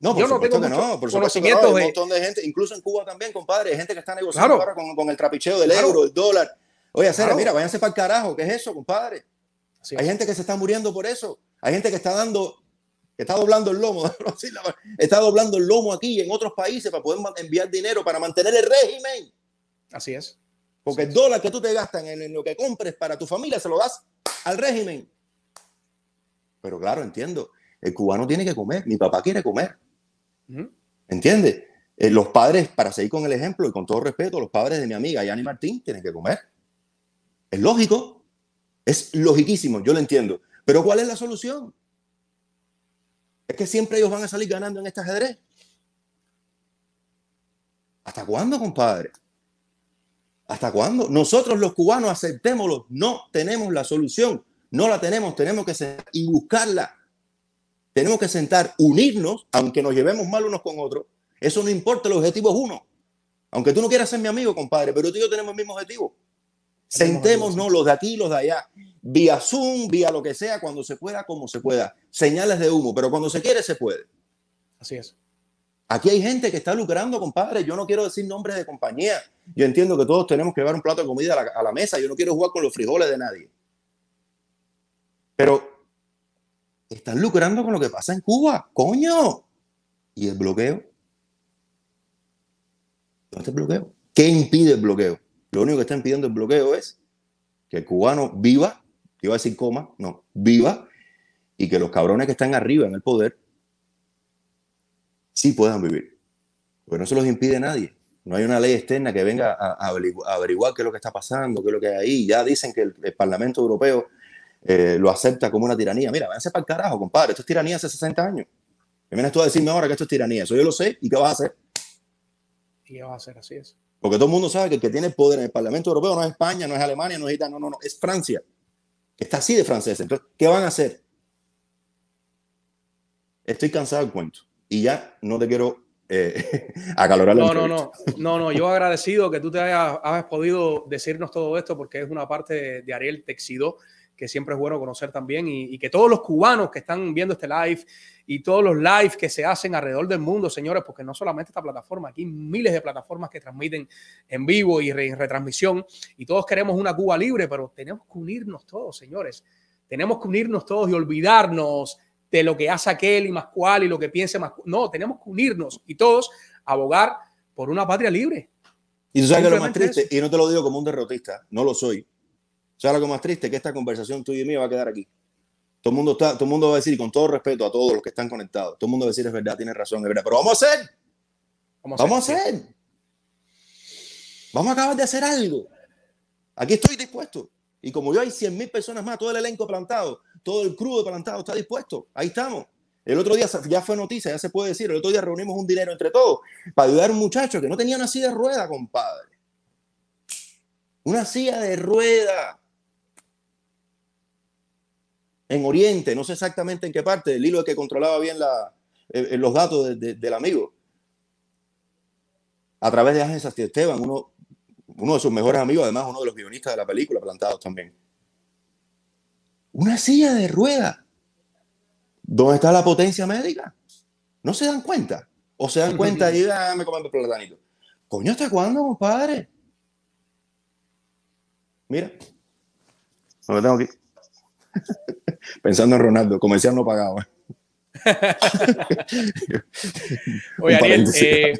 No, por Yo no tengo que no, por supuesto que no. Hay un montón de gente, incluso en Cuba también, compadre, hay gente que está negociando Claro. ahora con, con el trapicheo del Claro. euro, el dólar. Oye, Cera, Claro. mira, váyanse para el carajo, ¿qué es eso, compadre? Hay gente que se está muriendo por eso. Hay gente que está dando, que está doblando el lomo, está doblando el lomo aquí y en otros países para poder enviar dinero para mantener el régimen. Así es. Porque el dólar que tú te gastas en, en lo que compres para tu familia se lo das al régimen. Pero claro, entiendo. El cubano tiene que comer. Mi papá quiere comer. ¿Entiendes? Eh, los padres, para seguir con el ejemplo y con todo respeto, los padres de mi amiga Yani Martín tienen que comer. Es lógico. Es logiquísimo. Yo lo entiendo. Pero ¿cuál es la solución? Es que siempre ellos van a salir ganando en este ajedrez. ¿Hasta cuándo, compadre? ¿Hasta cuándo? Nosotros los cubanos aceptémoslo. No tenemos la solución. No la tenemos. Tenemos que y buscarla. Tenemos que sentar, unirnos, aunque nos llevemos mal unos con otros. Eso no importa, el objetivo es uno. Aunque tú no quieras ser mi amigo, compadre, pero tú y yo tenemos el mismo objetivo. Sentémonos, los de aquí, los de allá, vía Zoom, vía lo que sea, cuando se pueda, como se pueda. Señales de humo, pero cuando se quiere, se puede. Así es. Aquí hay gente que está lucrando, compadre. Yo no quiero decir nombres de compañía. Yo entiendo que todos tenemos que llevar un plato de comida a la, a la mesa. Yo no quiero jugar con los frijoles de nadie. Pero están lucrando con lo que pasa en Cuba, coño. ¿Y el bloqueo? ¿Dónde está el bloqueo? ¿Qué impide el bloqueo? Lo único que está impidiendo el bloqueo es que el cubano viva, iba a decir coma, no, viva, y que los cabrones que están arriba en el poder sí puedan vivir. Porque no se los impide nadie. No hay una ley externa que venga a, a averigu- a averiguar qué es lo que está pasando, qué es lo que hay ahí. Ya dicen que el, el Parlamento Europeo eh, lo acepta como una tiranía. Mira, váyanse para el carajo, compadre. Esto es tiranía hace 60 años. ¿Qué vienes tú a decirme ahora que esto es tiranía? Eso yo lo sé. ¿Y qué vas a hacer? Y qué va a hacer, así es. Porque todo el mundo sabe que el que tiene el poder en el Parlamento Europeo no es España, no es Alemania, no es Italia, no, no, no, es Francia. Está así de francés. Entonces, ¿qué van a hacer? Estoy cansado del cuento. Y ya no te quiero eh, acalorar No, no, no, no, no. Yo agradecido que tú te hayas, hayas podido decirnos todo esto porque es una parte de, de Ariel Texido que siempre es bueno conocer también y, y que todos los cubanos que están viendo este live y todos los live que se hacen alrededor del mundo, señores, porque no solamente esta plataforma, aquí hay miles de plataformas que transmiten en vivo y en retransmisión y todos queremos una Cuba libre, pero tenemos que unirnos todos, señores. Tenemos que unirnos todos y olvidarnos de lo que hace aquel y más cual y lo que piense más. No, tenemos que unirnos y todos abogar por una patria libre. Y tú sabes que lo más triste, y no te lo digo como un derrotista, no lo soy. ¿Sabes lo que más triste? Que esta conversación tuya y mía va a quedar aquí. Todo el mundo, está, todo el mundo va a decir, con todo respeto a todos los que están conectados, todo el mundo va a decir, es verdad, tiene razón, es verdad, pero vamos a hacer, Vamos a vamos a hacer. Vamos a acabar de hacer algo. Aquí estoy dispuesto. Y como yo hay 100 mil personas más, todo el elenco plantado, todo el crudo plantado está dispuesto. Ahí estamos. El otro día ya fue noticia, ya se puede decir. El otro día reunimos un dinero entre todos para ayudar a un muchacho que no tenía una silla de rueda, compadre. Una silla de rueda. En Oriente, no sé exactamente en qué parte, el hilo que controlaba bien la, eh, eh, los datos de- de- del amigo. A través de Ángel Esteban, uno, uno de sus mejores amigos, además uno de los guionistas de la película, plantados también. Una silla de rueda. ¿Dónde está la potencia médica? ¿No se dan cuenta? O se dan cuenta y ah, me comen el platanito. Coño, ¿hasta cuándo, compadre? Mira. No lo tengo aquí. Pensando en Ronaldo, comercial no pagado. Oye, Ariel, eh,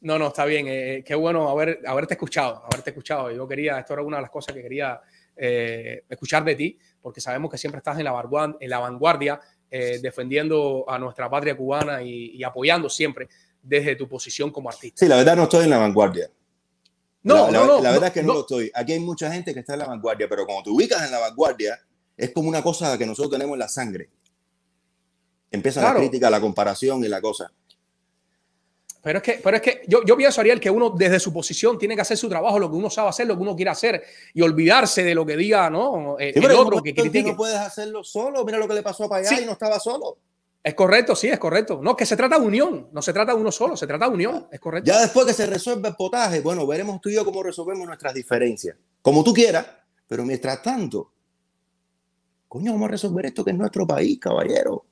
no, no, está bien. eh, qué bueno haber, haberte escuchado, haberte escuchado. Yo quería, esto era una de las cosas que quería eh, escuchar de ti, porque sabemos que siempre estás en la, en la vanguardia, eh, defendiendo a nuestra patria cubana y, y apoyando siempre desde tu posición como artista. Sí, la verdad no estoy en la vanguardia. No, la, la- no, no. la verdad no, es que no, no. lo estoy. Aquí hay mucha gente que está en la vanguardia, pero cuando te ubicas en la vanguardia, es como una cosa que nosotros tenemos en la sangre. Empieza Claro. la crítica, la comparación y la cosa. Pero es que, pero es que yo, yo pienso, Ariel, que uno desde su posición tiene que hacer su trabajo, lo que uno sabe hacer, lo que uno quiere hacer y olvidarse de lo que diga ¿no? Eh, Sí, el pero otro que critique. no puedes hacerlo solo. Mira lo que le pasó a Payá Sí. y no estaba solo. Es correcto, sí, es correcto. No, que se trata de unión, no se trata de uno solo, se trata de unión, es correcto. Ya después que se resuelve el potaje, bueno, veremos tú y yo cómo resolvemos nuestras diferencias. Como tú quieras, pero mientras tanto, coño, vamos a resolver esto que es nuestro país, caballero.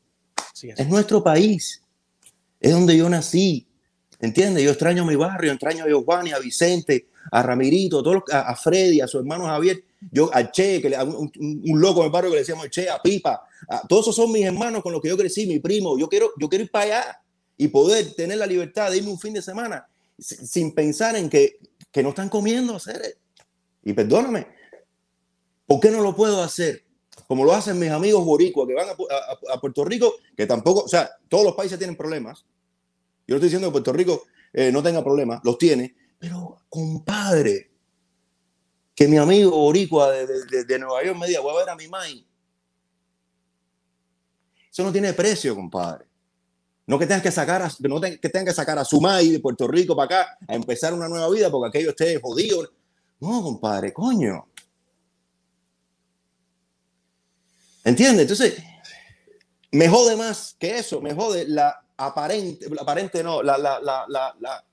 Sí, es. Es nuestro país. Es donde yo nací. ¿Entiendes? Yo extraño mi barrio, extraño a Giovanni, a Vicente, a Ramirito, a, todos los- a, a Freddy, a su hermano Javier, yo a Che, que le- a un, loco en el barrio que le decíamos Che, a Pipa. a- todos esos son mis hermanos con los que yo crecí, mi primo. Yo quiero, yo quiero ir para allá y poder tener la libertad de irme un fin de semana si- sin pensar en que, que no están comiendo hacer. Y perdóname, ¿por qué no lo puedo hacer? Como lo hacen mis amigos boricuas que van a, Pu- a- a- a Puerto Rico, que tampoco, o sea, todos los países tienen problemas. Yo no estoy diciendo que Puerto Rico eh, no tenga problemas, los tiene, pero compadre, que mi amigo boricua de, Nueva York me diga, voy a ver a mi mai. Eso no tiene precio, compadre. No que tengan que sacar a, no que tengan que sacar a su mai de Puerto Rico para acá a empezar una nueva vida porque aquello esté jodido. No, compadre, coño. ¿Entiendes? Entonces, me jode más que eso, me jode la aparente, la aparente no, la, la, la,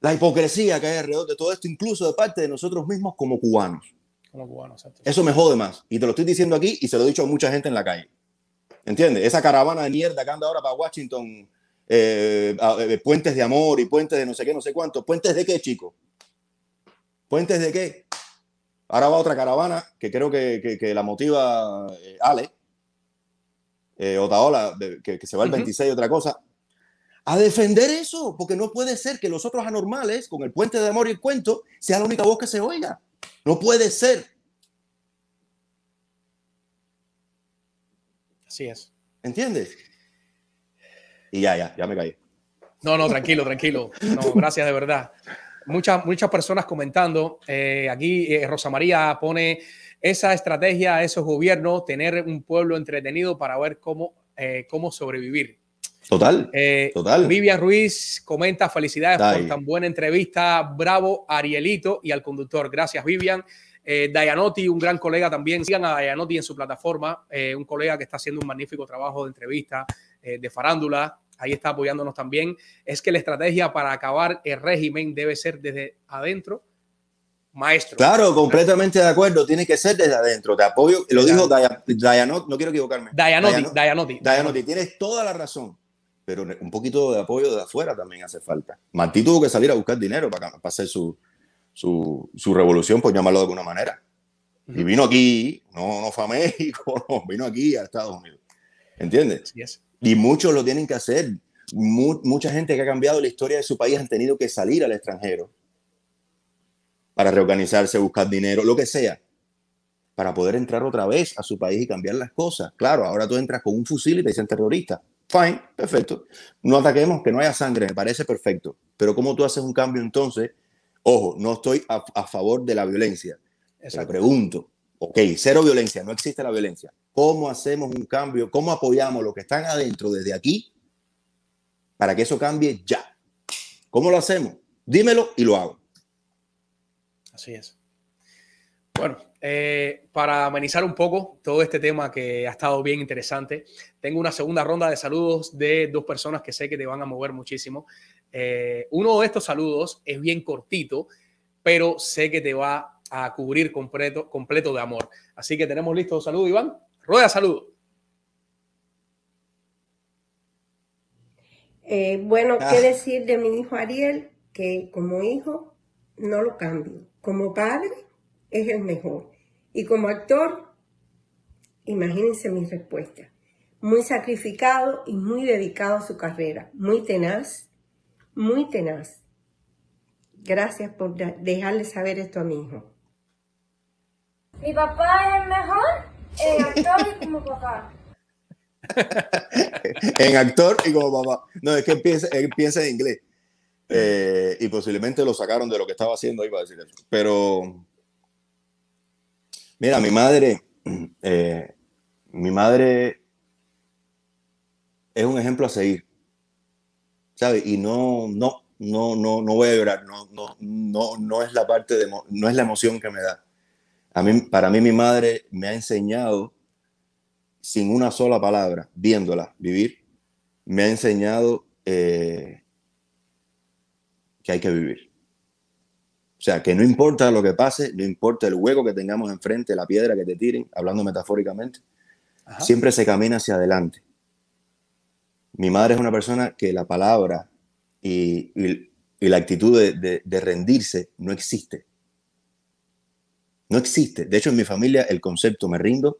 la, hipocresía que hay alrededor de todo esto, incluso de parte de nosotros mismos como cubanos. Como cubano, exacto. Eso me jode más. Y te lo estoy diciendo aquí y se lo he dicho a mucha gente en la calle. ¿Entiendes? Esa caravana de mierda que anda ahora para Washington, eh, eh, puentes de amor y puentes de no sé qué, no sé cuánto. ¿Puentes de qué, chico? ¿Puentes de qué? Ahora va otra caravana que creo que, que- que la motiva eh, Ale, eh, Otaola, que, que se va el Ujú. 26 y otra cosa, a defender eso, porque no puede ser que los otros anormales, con el puente de amor y el cuento, sea la única voz que se oiga. No puede ser. Así es. ¿Entiendes? Y ya, ya, ya me caí. No, no, tranquilo, tranquilo. No, gracias de verdad. Muchas, muchas personas comentando. eh, aquí eh, Rosa María pone esa estrategia a esos gobiernos, tener un pueblo entretenido para ver cómo, eh, cómo sobrevivir. Total. Total. Vivian Ruiz comenta felicidades Ay. por tan buena entrevista. Bravo, Arielito y al conductor. Gracias, Vivian. Eh, Dayanotti, un gran colega también. Sigan a Dayanotti en su plataforma, eh, un colega que está haciendo un magnífico trabajo de entrevista, eh, de farándula. Ahí está apoyándonos también. Es que la estrategia para acabar el régimen debe ser desde adentro, maestro. Claro, completamente de acuerdo. Tiene que ser desde adentro. Te apoyo. Lo dijo Daya- Dayanot, no quiero equivocarme. Dayanotti, Dayano- Dayanotti. Dayanotti, tienes toda la razón. Pero un poquito de apoyo de afuera también hace falta. Martí tuvo que salir a buscar dinero para, para hacer su, su, su revolución, por llamarlo de alguna manera. Y vino aquí, no, no fue a México, no, vino aquí a Estados Unidos. ¿Entiendes? Así es. Y muchos lo tienen que hacer. Mu- mucha gente que ha cambiado la historia de su país han tenido que salir al extranjero para reorganizarse, buscar dinero, lo que sea, para poder entrar otra vez a su país y cambiar las cosas. Claro, ahora tú entras con un fusil y te dicen terrorista. Fine, perfecto. No ataquemos, que no haya sangre, me parece perfecto. Pero ¿cómo tú haces un cambio entonces? Ojo, no estoy a, a favor de la violencia. Exacto. pregunto, ok, cero violencia, no existe la violencia. ¿Cómo hacemos un cambio? ¿Cómo apoyamos los que están adentro desde aquí para que eso cambie ya? ¿Cómo lo hacemos? Dímelo y lo hago. Así es. Bueno, eh, para amenizar un poco todo este tema que ha estado bien interesante, tengo una segunda ronda de saludos de dos personas que sé que te van a mover muchísimo. Eh, uno de estos saludos es bien cortito, pero sé que te va a cubrir completo, completo de amor. Así que tenemos listo saludo, Iván. Rueda saludo. Eh, bueno, Ah. ¿qué decir de mi hijo Ariel? Que como hijo no lo cambio. Como padre es el mejor. Y como actor, imagínense mi respuesta. Muy sacrificado y muy dedicado a su carrera. Muy tenaz, muy tenaz. Gracias por dejarle saber esto a mi hijo. Mi papá es mejor en actor y como papá. en actor y como papá. No, es que él piensa, él piensa en inglés. Eh, y posiblemente lo sacaron de lo que estaba haciendo ahí para decir eso. Pero, mira, mi madre, eh, mi madre es un ejemplo a seguir. ¿Sabes? Y no, no, no, no, no voy a llorar. No, no, no, no es la parte de, no es la emoción que me da. A mí, para mí, mi madre me ha enseñado sin una sola palabra, viéndola vivir, me ha enseñado eh, que hay que vivir. O sea, que no importa lo que pase, no importa el hueco que tengamos enfrente, la piedra que te tiren, hablando metafóricamente, Ajá. siempre se camina hacia adelante. Mi madre es una persona que la palabra y, y- y la actitud de, de- de rendirse no existe. No existe. De hecho, en mi familia el concepto me rindo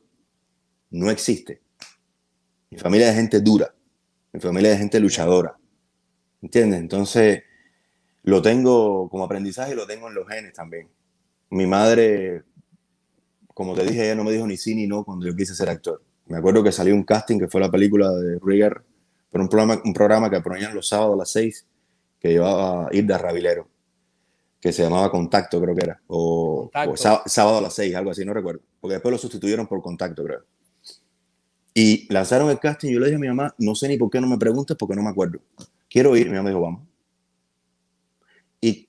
no existe. Mi familia es gente dura. Mi familia es gente luchadora. ¿Entiendes? Entonces, lo tengo como aprendizaje y lo tengo en los genes también. Mi madre, como te dije, ella no me dijo ni sí ni no cuando yo quise ser actor. Me acuerdo que salió un casting que fue la película de Rigger, por un programa, un programa que ponían los sábados a las seis, que llevaba Irda Ravilero, que se llamaba Contacto, creo que era, o, o sá- sábado a las seis, algo así, no recuerdo, porque después lo sustituyeron por Contacto, creo. Y lanzaron el casting y yo le dije a mi mamá, no sé ni por qué no me preguntes porque no me acuerdo. Quiero ir, mi mamá dijo, vamos. Y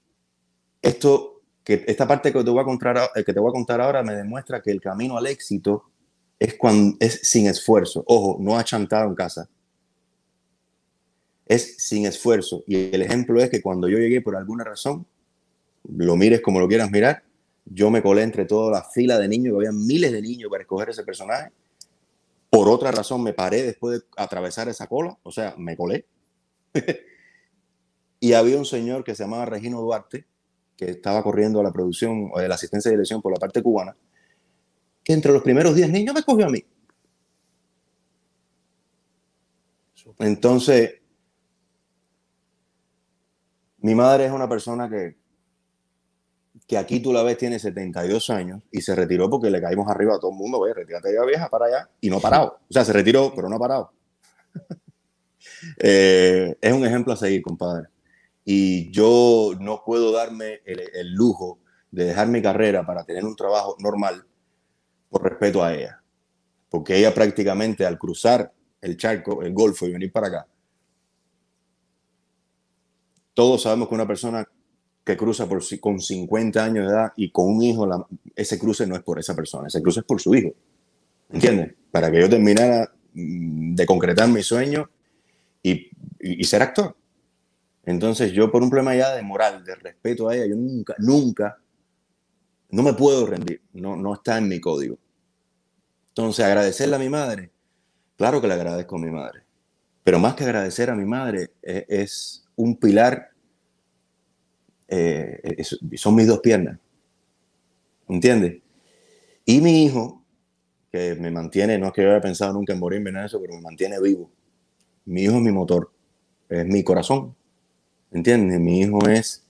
esto, que esta parte que te voy a contar, a- que te voy a contar ahora me demuestra que el camino al éxito es, cuando, es sin esfuerzo. Ojo, no achantado en casa. Es sin esfuerzo. Y el ejemplo es que cuando yo llegué por alguna razón, lo mires como lo quieras mirar, yo me colé entre toda la fila de niños, que había miles de niños para escoger ese personaje. Por otra razón me paré después de atravesar esa cola, o sea, me colé. y había un señor que se llamaba Regino Duarte, que estaba corriendo a la producción o de la asistencia de dirección por la parte cubana, que entre los primeros 10 niños me cogió a mí. Entonces, mi madre es una persona que, que aquí tú la ves, tiene 72 años y se retiró porque le caímos arriba a todo el mundo, oye, retírate ya vieja para allá, y no ha parado. O sea, se retiró, pero no ha parado. Eh, es un ejemplo a seguir, compadre. Y yo no puedo darme el, el lujo de dejar mi carrera para tener un trabajo normal por respeto a ella. Porque ella prácticamente al cruzar el charco, el Golfo y venir para acá, todos sabemos que una persona que cruza por, con 50 años de edad y con un hijo, la- ese cruce no es por esa persona, ese cruce es por su hijo. ¿Entiendes? Para que yo terminara mm, de concretar mi sueño y, y- y ser actor. Entonces yo por un problema ya de moral, de respeto a ella, yo nunca, nunca, no me puedo rendir, no, no está en mi código. Entonces agradecerle a mi madre, claro que le agradezco a mi madre, pero más que agradecer a mi madre eh, es un pilar, eh, son mis dos piernas, ¿entiendes? Y mi hijo, que me mantiene, no es que yo haya pensado nunca en morirme en eso, pero me mantiene vivo. Mi hijo es mi motor, es mi corazón, ¿entiendes? Mi hijo es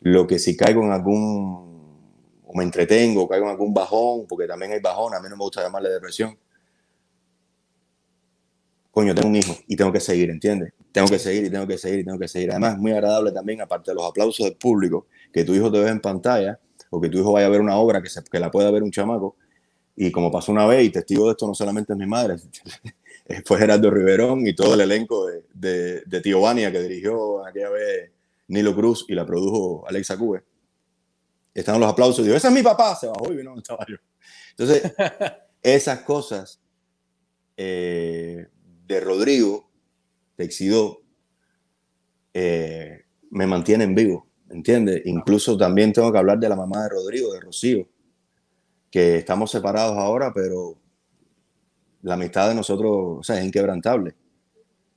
lo que si caigo en algún, o me entretengo, o caigo en algún bajón, porque también hay bajón, a mí no me gusta llamarle depresión. Coño, tengo un hijo y tengo que seguir, ¿entiendes? Tengo que seguir y tengo que seguir y tengo que seguir. Además, es muy agradable también, aparte de los aplausos del público, que tu hijo te vea en pantalla o que tu hijo vaya a ver una obra que, se, que la pueda ver un chamaco. Y como pasó una vez, y testigo de esto no solamente es mi madre, fue Gerardo Riverón y todo el elenco de, de, de Tío Vania que dirigió aquella vez Nilo Cruz y la produjo Alexa Cube. Están los aplausos digo, ese es mi papá, se bajó y vino un estaba Entonces, esas cosas eh, de Rodrigo, de Exidó, eh, me mantienen vivo, ¿entiendes? Incluso también tengo que hablar de la mamá de Rodrigo, de Rocío, que estamos separados ahora, pero la amistad de nosotros o sea, es inquebrantable.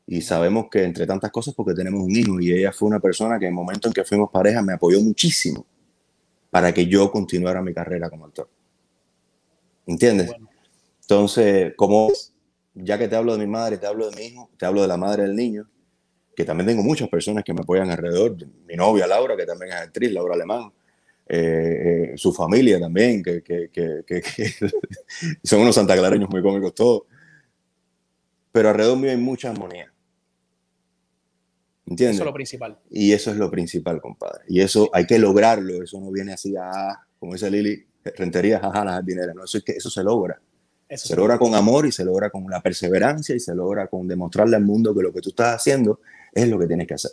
Y sabemos que entre tantas cosas, porque tenemos un hijo, y ella fue una persona que en el momento en que fuimos pareja me apoyó muchísimo para que yo continuara mi carrera como actor. ¿Entiendes? Entonces, como ya que te hablo de mi madre, te hablo de mi hijo, te hablo de la madre del niño, que también tengo muchas personas que me apoyan alrededor, mi novia Laura, que también es actriz, Laura Alemán, eh, eh, su familia también, que, que, que, que son unos santaclareños muy cómicos todos. Pero alrededor mío hay mucha armonía. ¿Entiendes? Eso es lo principal. Y eso es lo principal, compadre. Y eso hay que lograrlo. Eso no viene así, ah, como dice Lili, rentería, jaja, la dinero. No, eso, es que, eso se logra. Eso se logra con amor y se logra con la perseverancia y se logra con demostrarle al mundo que lo que tú estás haciendo es lo que tienes que hacer.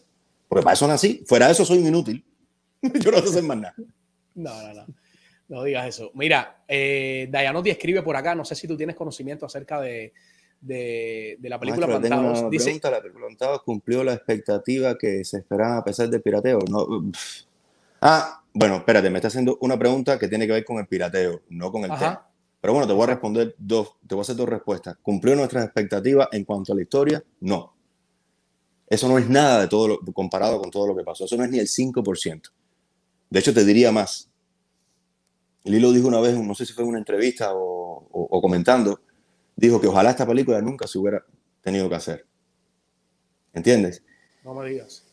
Porque para eso nací. Fuera de eso soy inútil. Yo no sé hacer más nada. No, no, no. No digas eso. Mira, eh, Dayanotti escribe por acá, no sé si tú tienes conocimiento acerca de, de, de la película Maestro, Plantados. Dice, pregunta, la película Plantados cumplió la expectativa que se esperaba a pesar del pirateo. No, ah, bueno, espérate, me está haciendo una pregunta que tiene que ver con el pirateo, no con el Ajá. tema. Pero bueno, te voy a responder dos, te voy a hacer dos respuestas. ¿Cumplió nuestras expectativas en cuanto a la historia? No. Eso no es nada de todo lo, comparado con todo lo que pasó. Eso no es ni el 5%. De hecho, te diría más. Lilo dijo una vez, no sé si fue en una entrevista o, o- o comentando, dijo que ojalá esta película nunca se hubiera tenido que hacer. ¿Entiendes? no me digas.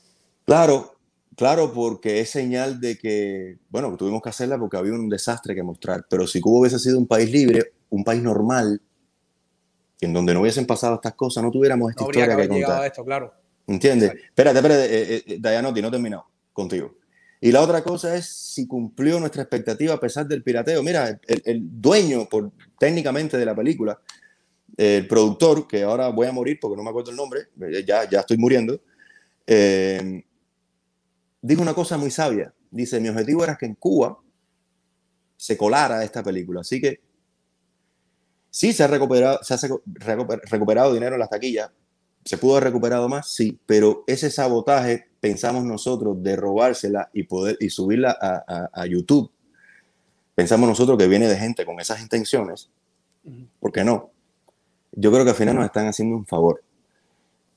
Claro, claro, porque es señal de que, bueno, tuvimos que hacerla porque había un desastre que mostrar. Pero si Cuba hubiese sido un país libre, un país normal, en donde no hubiesen pasado estas cosas, no tuviéramos esta No historia que, haber contar. a esto, claro. ¿Entiendes? Exacto. Espérate, espérate, eh, eh, Dayanotti, no he terminado contigo. Y la otra cosa es si cumplió nuestra expectativa a pesar del pirateo. Mira, el, el dueño por, técnicamente de la película, el productor, que ahora voy a morir porque no me acuerdo el nombre, eh, ya, ya estoy muriendo, eh, dijo una cosa muy sabia. Dice, mi objetivo era que en Cuba se colara esta película. Así que sí se ha recuperado, se ha recu- recuper- recuperado dinero en las taquillas, ¿Se pudo haber recuperado más? Sí, pero ese sabotaje pensamos nosotros de robársela y poder y subirla a, a- a YouTube. Pensamos nosotros que viene de gente con esas intenciones. ¿Por qué no? Yo creo que al final nos están haciendo un favor.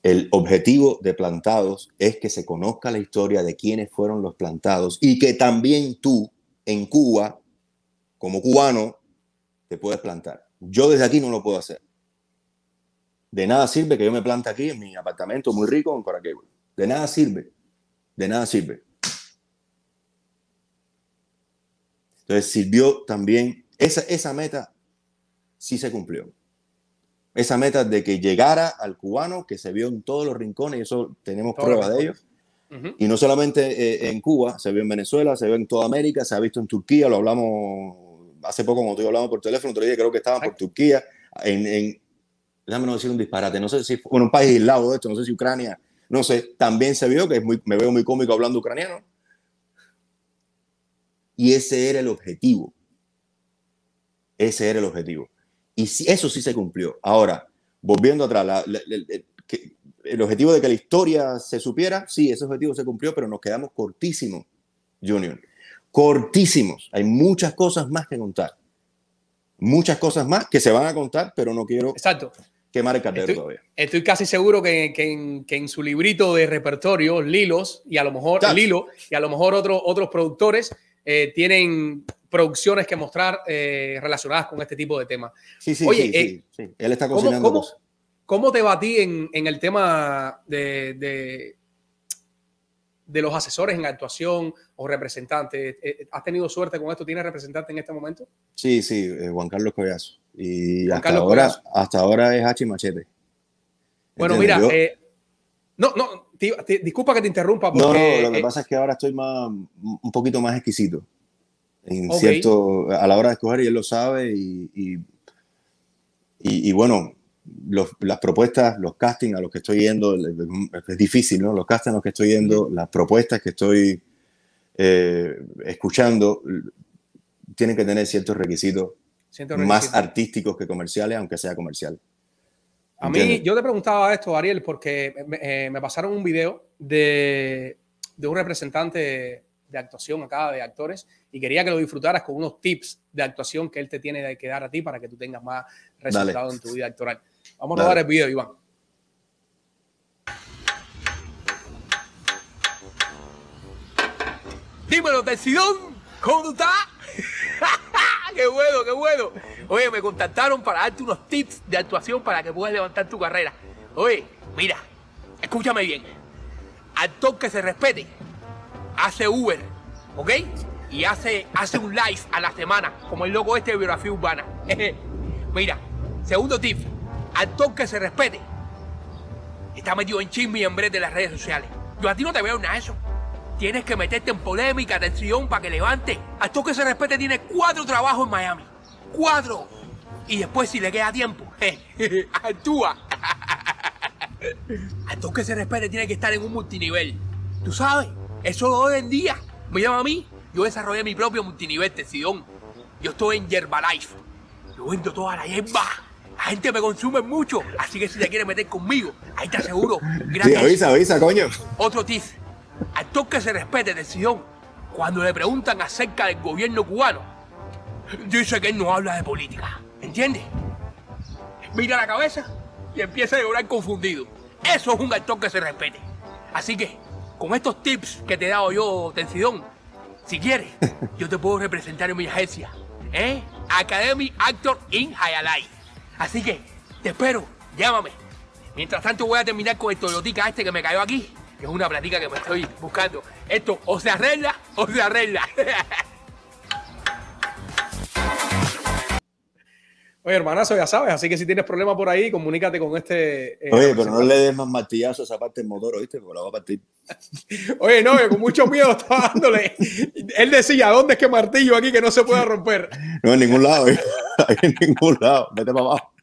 El objetivo de plantados es que se conozca la historia de quiénes fueron los plantados y que también tú en Cuba, como cubano, te puedes plantar. Yo desde aquí no lo puedo hacer. De nada sirve que yo me plante aquí en mi apartamento muy rico en Coraquegua. De nada sirve. De nada sirve. Entonces sirvió también, esa, esa meta sí se cumplió. Esa meta de que llegara al cubano que se vio en todos los rincones, y eso tenemos pruebas de ello. Y no solamente eh, en Cuba, se vio en Venezuela, se vio en toda América, se ha visto en Turquía, lo hablamos hace poco cuando tú hablamos por teléfono, otro día creo que estaban por. Turquía, en, en- déjame no decir un disparate, no sé si fue bueno, un país aislado de esto, no sé si Ucrania, no sé, también se vio que es muy, me veo muy cómico hablando ucraniano. Y ese era el objetivo. Ese era el objetivo. Y si, eso sí se cumplió. Ahora, volviendo atrás, la- la- la- el, que- el objetivo de que la historia se supiera, sí, ese objetivo se cumplió, pero nos quedamos cortísimos, Junior. Cortísimos. Hay muchas cosas más que contar. Muchas cosas más que se van a contar, pero no quiero Exacto. quemar el Estoy- todavía. Estoy casi seguro que, que en, que en su librito de repertorio, Lilos, y a lo mejor Chacho. Lilo, y a lo mejor otro- otros productores, eh, tienen producciones que mostrar eh, relacionadas con este tipo de temas. Sí, sí, Oye, sí, eh, sí, sí. Él está ¿Cómo, cocinando cómo- cosas. cómo te ti en, en el tema de, de, de los asesores en actuación o representantes? Eh, ¿Has tenido suerte con esto? ¿Tienes representante en este momento? Sí, sí, Juan Carlos Collazo. Y Juan hasta Carlos ahora, Collazo. hasta ahora es Hachi Machete. Bueno, ¿Entiendes? mira, Yo- no, no, te- te- disculpa que te interrumpa no, porque no, lo que eh, pasa es que ahora estoy más, un poquito más exquisito. En cierto, a la hora de escoger, y él lo sabe, y, y, y- y bueno, los- las propuestas, los castings a los que estoy yendo, es difícil, ¿no? Los castings a los que estoy yendo, las propuestas que estoy eh, escuchando, tienen que tener ciertos requisitos más artísticos que comerciales, aunque sea comercial. A mí, ¿Entiendes? yo te preguntaba esto, Ariel, porque me, eh, me pasaron un video de, de un representante de actuación acá, de actores, y quería que lo disfrutaras con unos tips de actuación que él te tiene que dar a ti para que tú tengas más resultados en tu vida actoral. Vamos a rodar el video, Iván. Dímelo, Tesidón, ¿cómo tú estás? Qué bueno, qué bueno. Oye, me contactaron para darte unos tips de actuación para que puedas levantar tu carrera. Oye, mira, escúchame bien. Actor que se respete, hace Uber, ¿ok? Y hace, hace un live a la semana, como el loco este de biografía urbana. mira, segundo tip, actor que se respete, está metido en chisme y en brete de las redes sociales. Yo a ti no te veo nada de eso. Tienes que meterte en polémica, atención, para que levante. Actor que se respete tiene cuatro trabajos en Miami. Cuatro. Y después, si le queda tiempo, actúa. Actor que se respete tiene que estar en un multinivel. Tú sabes, eso de hoy en día. Me llama a mí. Yo desarrollé mi propio multinivel, Tesidón. Yo estoy en Yerbalife. Yo vendo toda la hierba. La gente me consume mucho. Así que si te quieres meter conmigo, ahí te aseguro. Sí, Gracias. avisa, avisa, coño. Otro tip. Actor que se respete, Tesidón. Cuando le preguntan acerca del gobierno cubano, dice que él no habla de política. ¿Entiendes? Mira la cabeza y empieza a llorar confundido. Eso es un actor que se respete. Así que, con estos tips que te he dado yo, Tensidón, si quieres, yo te puedo representar en mi agencia. ¿Eh? Academy Actor in Hialeah. Así que, te espero, llámame. Mientras tanto voy a terminar con el Toyotica este que me cayó aquí, que es una platica que me estoy buscando. Esto o se arregla o se arregla. Oye, hermanazo, ya sabes, así que si tienes problemas por ahí, comunícate con este. eh, Oye, pero no le des más martillazo a esa parte del motor, ¿oíste? Porque la va a partir. Oye, no, que con mucho miedo estaba dándole. Él decía, ¿dónde es que martillo aquí que no se puede romper? No, en ningún lado, ¿eh? En ningún lado. Vete para abajo.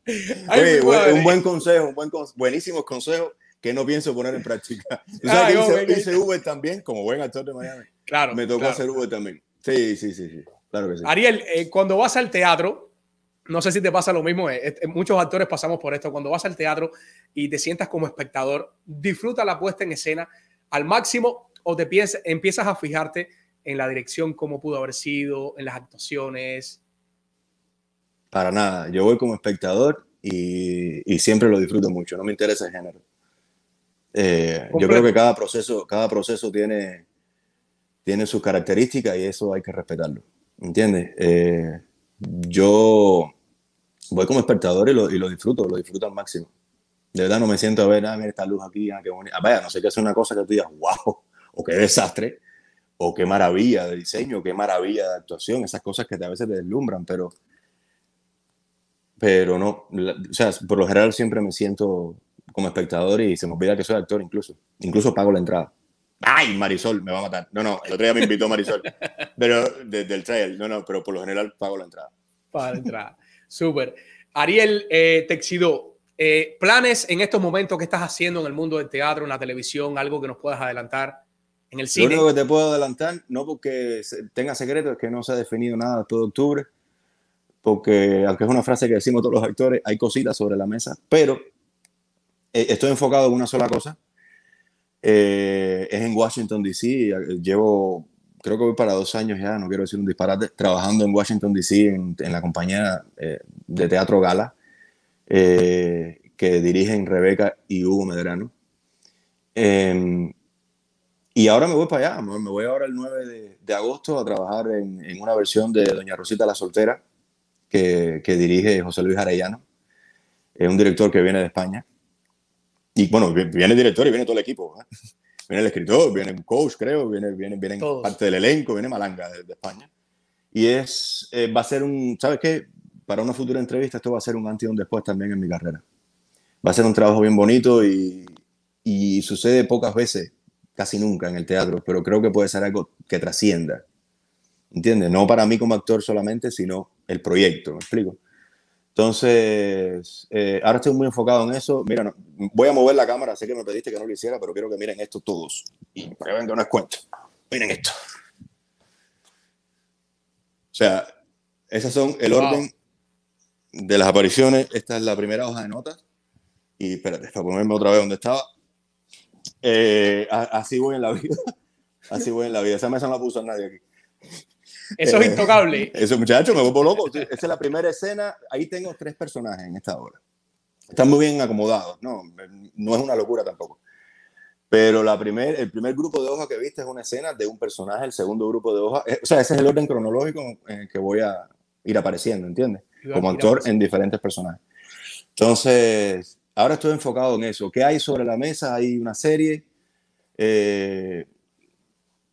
Oye, un buen consejo, un buen buenísimos consejos que no pienso poner en práctica. Que hombre, hice, hice Uber también, como buen actor de Miami. Claro. Me tocó claro. hacer Uber también. Sí, sí, sí, sí. Claro que sí. Ariel, eh, cuando vas al teatro, no sé si te pasa lo mismo, eh, eh, muchos actores pasamos por esto, cuando vas al teatro y te sientas como espectador, disfruta la puesta en escena al máximo o te piensas, empiezas a fijarte en la dirección, cómo pudo haber sido, en las actuaciones. Para nada. Yo voy como espectador y, y siempre lo disfruto mucho. No me interesa el género. Eh, yo Completo. creo que cada proceso, cada proceso tiene, tiene sus características y eso hay que respetarlo. ¿Entiendes? Eh, yo voy como espectador y lo, y lo disfruto, lo disfruto al máximo. De verdad no me siento a ver, ah, mira esta luz aquí, ah, qué bonita. Ah, vaya, no sé qué es una cosa que tú digas, wow, o qué desastre, o qué maravilla de diseño, qué maravilla de actuación, esas cosas que a veces te deslumbran, pero, pero no, la- o sea, por lo general siempre me siento como espectador y se me olvida que soy actor incluso, incluso pago la entrada. Ay, Marisol, me va a matar. No, no, el otro día me invitó Marisol, pero desde el trail, no, no, pero por lo general pago la entrada. para entrar. Súper. Ariel eh, Texido, eh, planes en estos momentos que estás haciendo en el mundo del teatro, en la televisión, algo que nos puedas adelantar en el Lo cine. único que te puedo adelantar, no porque tenga secreto, es que no se ha definido nada después de octubre, porque aunque es una frase que decimos todos los actores, hay cositas sobre la mesa, pero estoy enfocado en una sola cosa. Eh, es en Washington, D.C. eh, Llevo, creo que voy para dos años ya, no quiero decir un disparate, trabajando en Washington, D.C. En, en la compañía eh, de teatro Gala, eh, que dirigen Rebeca y Hugo Medrano. Em, y ahora me voy para allá, me voy ahora el 9 de, de agosto a trabajar en, en una versión de Doña Rosita la Soltera que, que dirige José Luis Arellano. Es un director que viene de España. Y bueno, vi- viene el director y viene todo el equipo. ¿eh? Viene el escritor, viene un coach, creo, viene, viene, viene parte del elenco, viene Malanga de, de España. Y es, eh, va a ser un, ¿sabes qué? Para una futura entrevista esto va a ser un antes y un después también en mi carrera. Va a ser un trabajo bien bonito y, y sucede pocas veces, casi nunca en el teatro, pero creo que puede ser algo que trascienda. ¿Entiendes? No para mí como actor solamente, sino el proyecto, ¿me explico? Entonces, eh, ahora estoy muy enfocado en eso. Mira, no- voy a mover la cámara, sé que me pediste que no lo hiciera, pero quiero que miren esto todos. Y para que vean que no es cuento. Miren esto. O sea, esas son el Wow. orden de las apariciones. Esta es la primera hoja de notas. Y espérate, para ponerme otra vez donde estaba. Eh, así voy en la vida. Así voy en la vida. Esa mesa no la puso nadie aquí. Eso es Eh, intocable. Eso, muchachos, me vuelvo loco. Esa es la primera escena. Ahí tengo tres personajes en esta obra. Están muy bien acomodados, ¿no? No es una locura tampoco. Pero la primer, el primer grupo de hojas que viste es una escena de un personaje, el segundo grupo de hojas, eh, o sea, ese es el orden cronológico en el que voy a ir apareciendo, ¿entiendes? Como actor en diferentes personajes. Entonces, ahora estoy enfocado en eso. ¿Qué hay sobre la mesa? Hay una serie eh,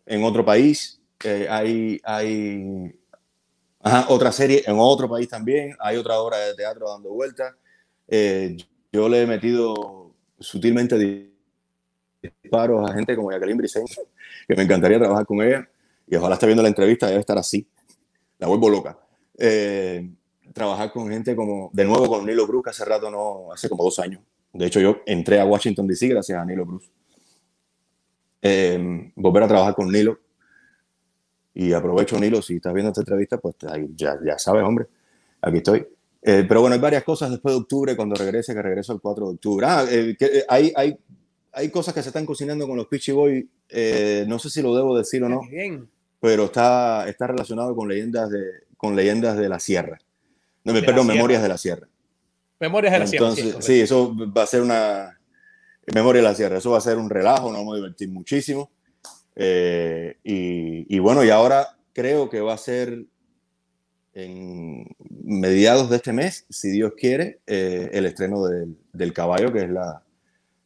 en otro país, eh, hay, hay ajá, otra serie en otro país también, hay otra obra de teatro dando vueltas. Eh, yo le he metido sutilmente disparos a gente como Jacqueline Briceño, que me encantaría trabajar con ella, y ojalá esté viendo la entrevista, debe estar así, la vuelvo loca. Eh, trabajar con gente como, de nuevo con Nilo Cruz, que hace rato no, hace como dos años. De hecho, yo entré a Washington DC gracias a Nilo Cruz. Eh, volver a trabajar con Nilo. Y aprovecho, Nilo, si estás viendo esta entrevista, pues ya, ya sabes, hombre, aquí estoy. Eh, pero bueno, hay varias cosas después de octubre, cuando regrese, que regreso el 4 de octubre. Ah, eh, que, eh, hay, hay, hay cosas que se están cocinando con los Peachy Boys. eh, no sé si lo debo decir o no, Bien. pero está, está relacionado con leyendas de, con leyendas de la sierra. No, me De perdón, sierra. memorias de la sierra. Memorias de la Sierra. Entonces, correcto. sí, eso va a ser una memoria de la sierra. Eso va a ser un relajo, nos vamos a divertir muchísimo. Eh, y, y bueno, y ahora creo que va a ser en mediados de este mes, si Dios quiere, eh, el estreno del, del Caballo, que es la,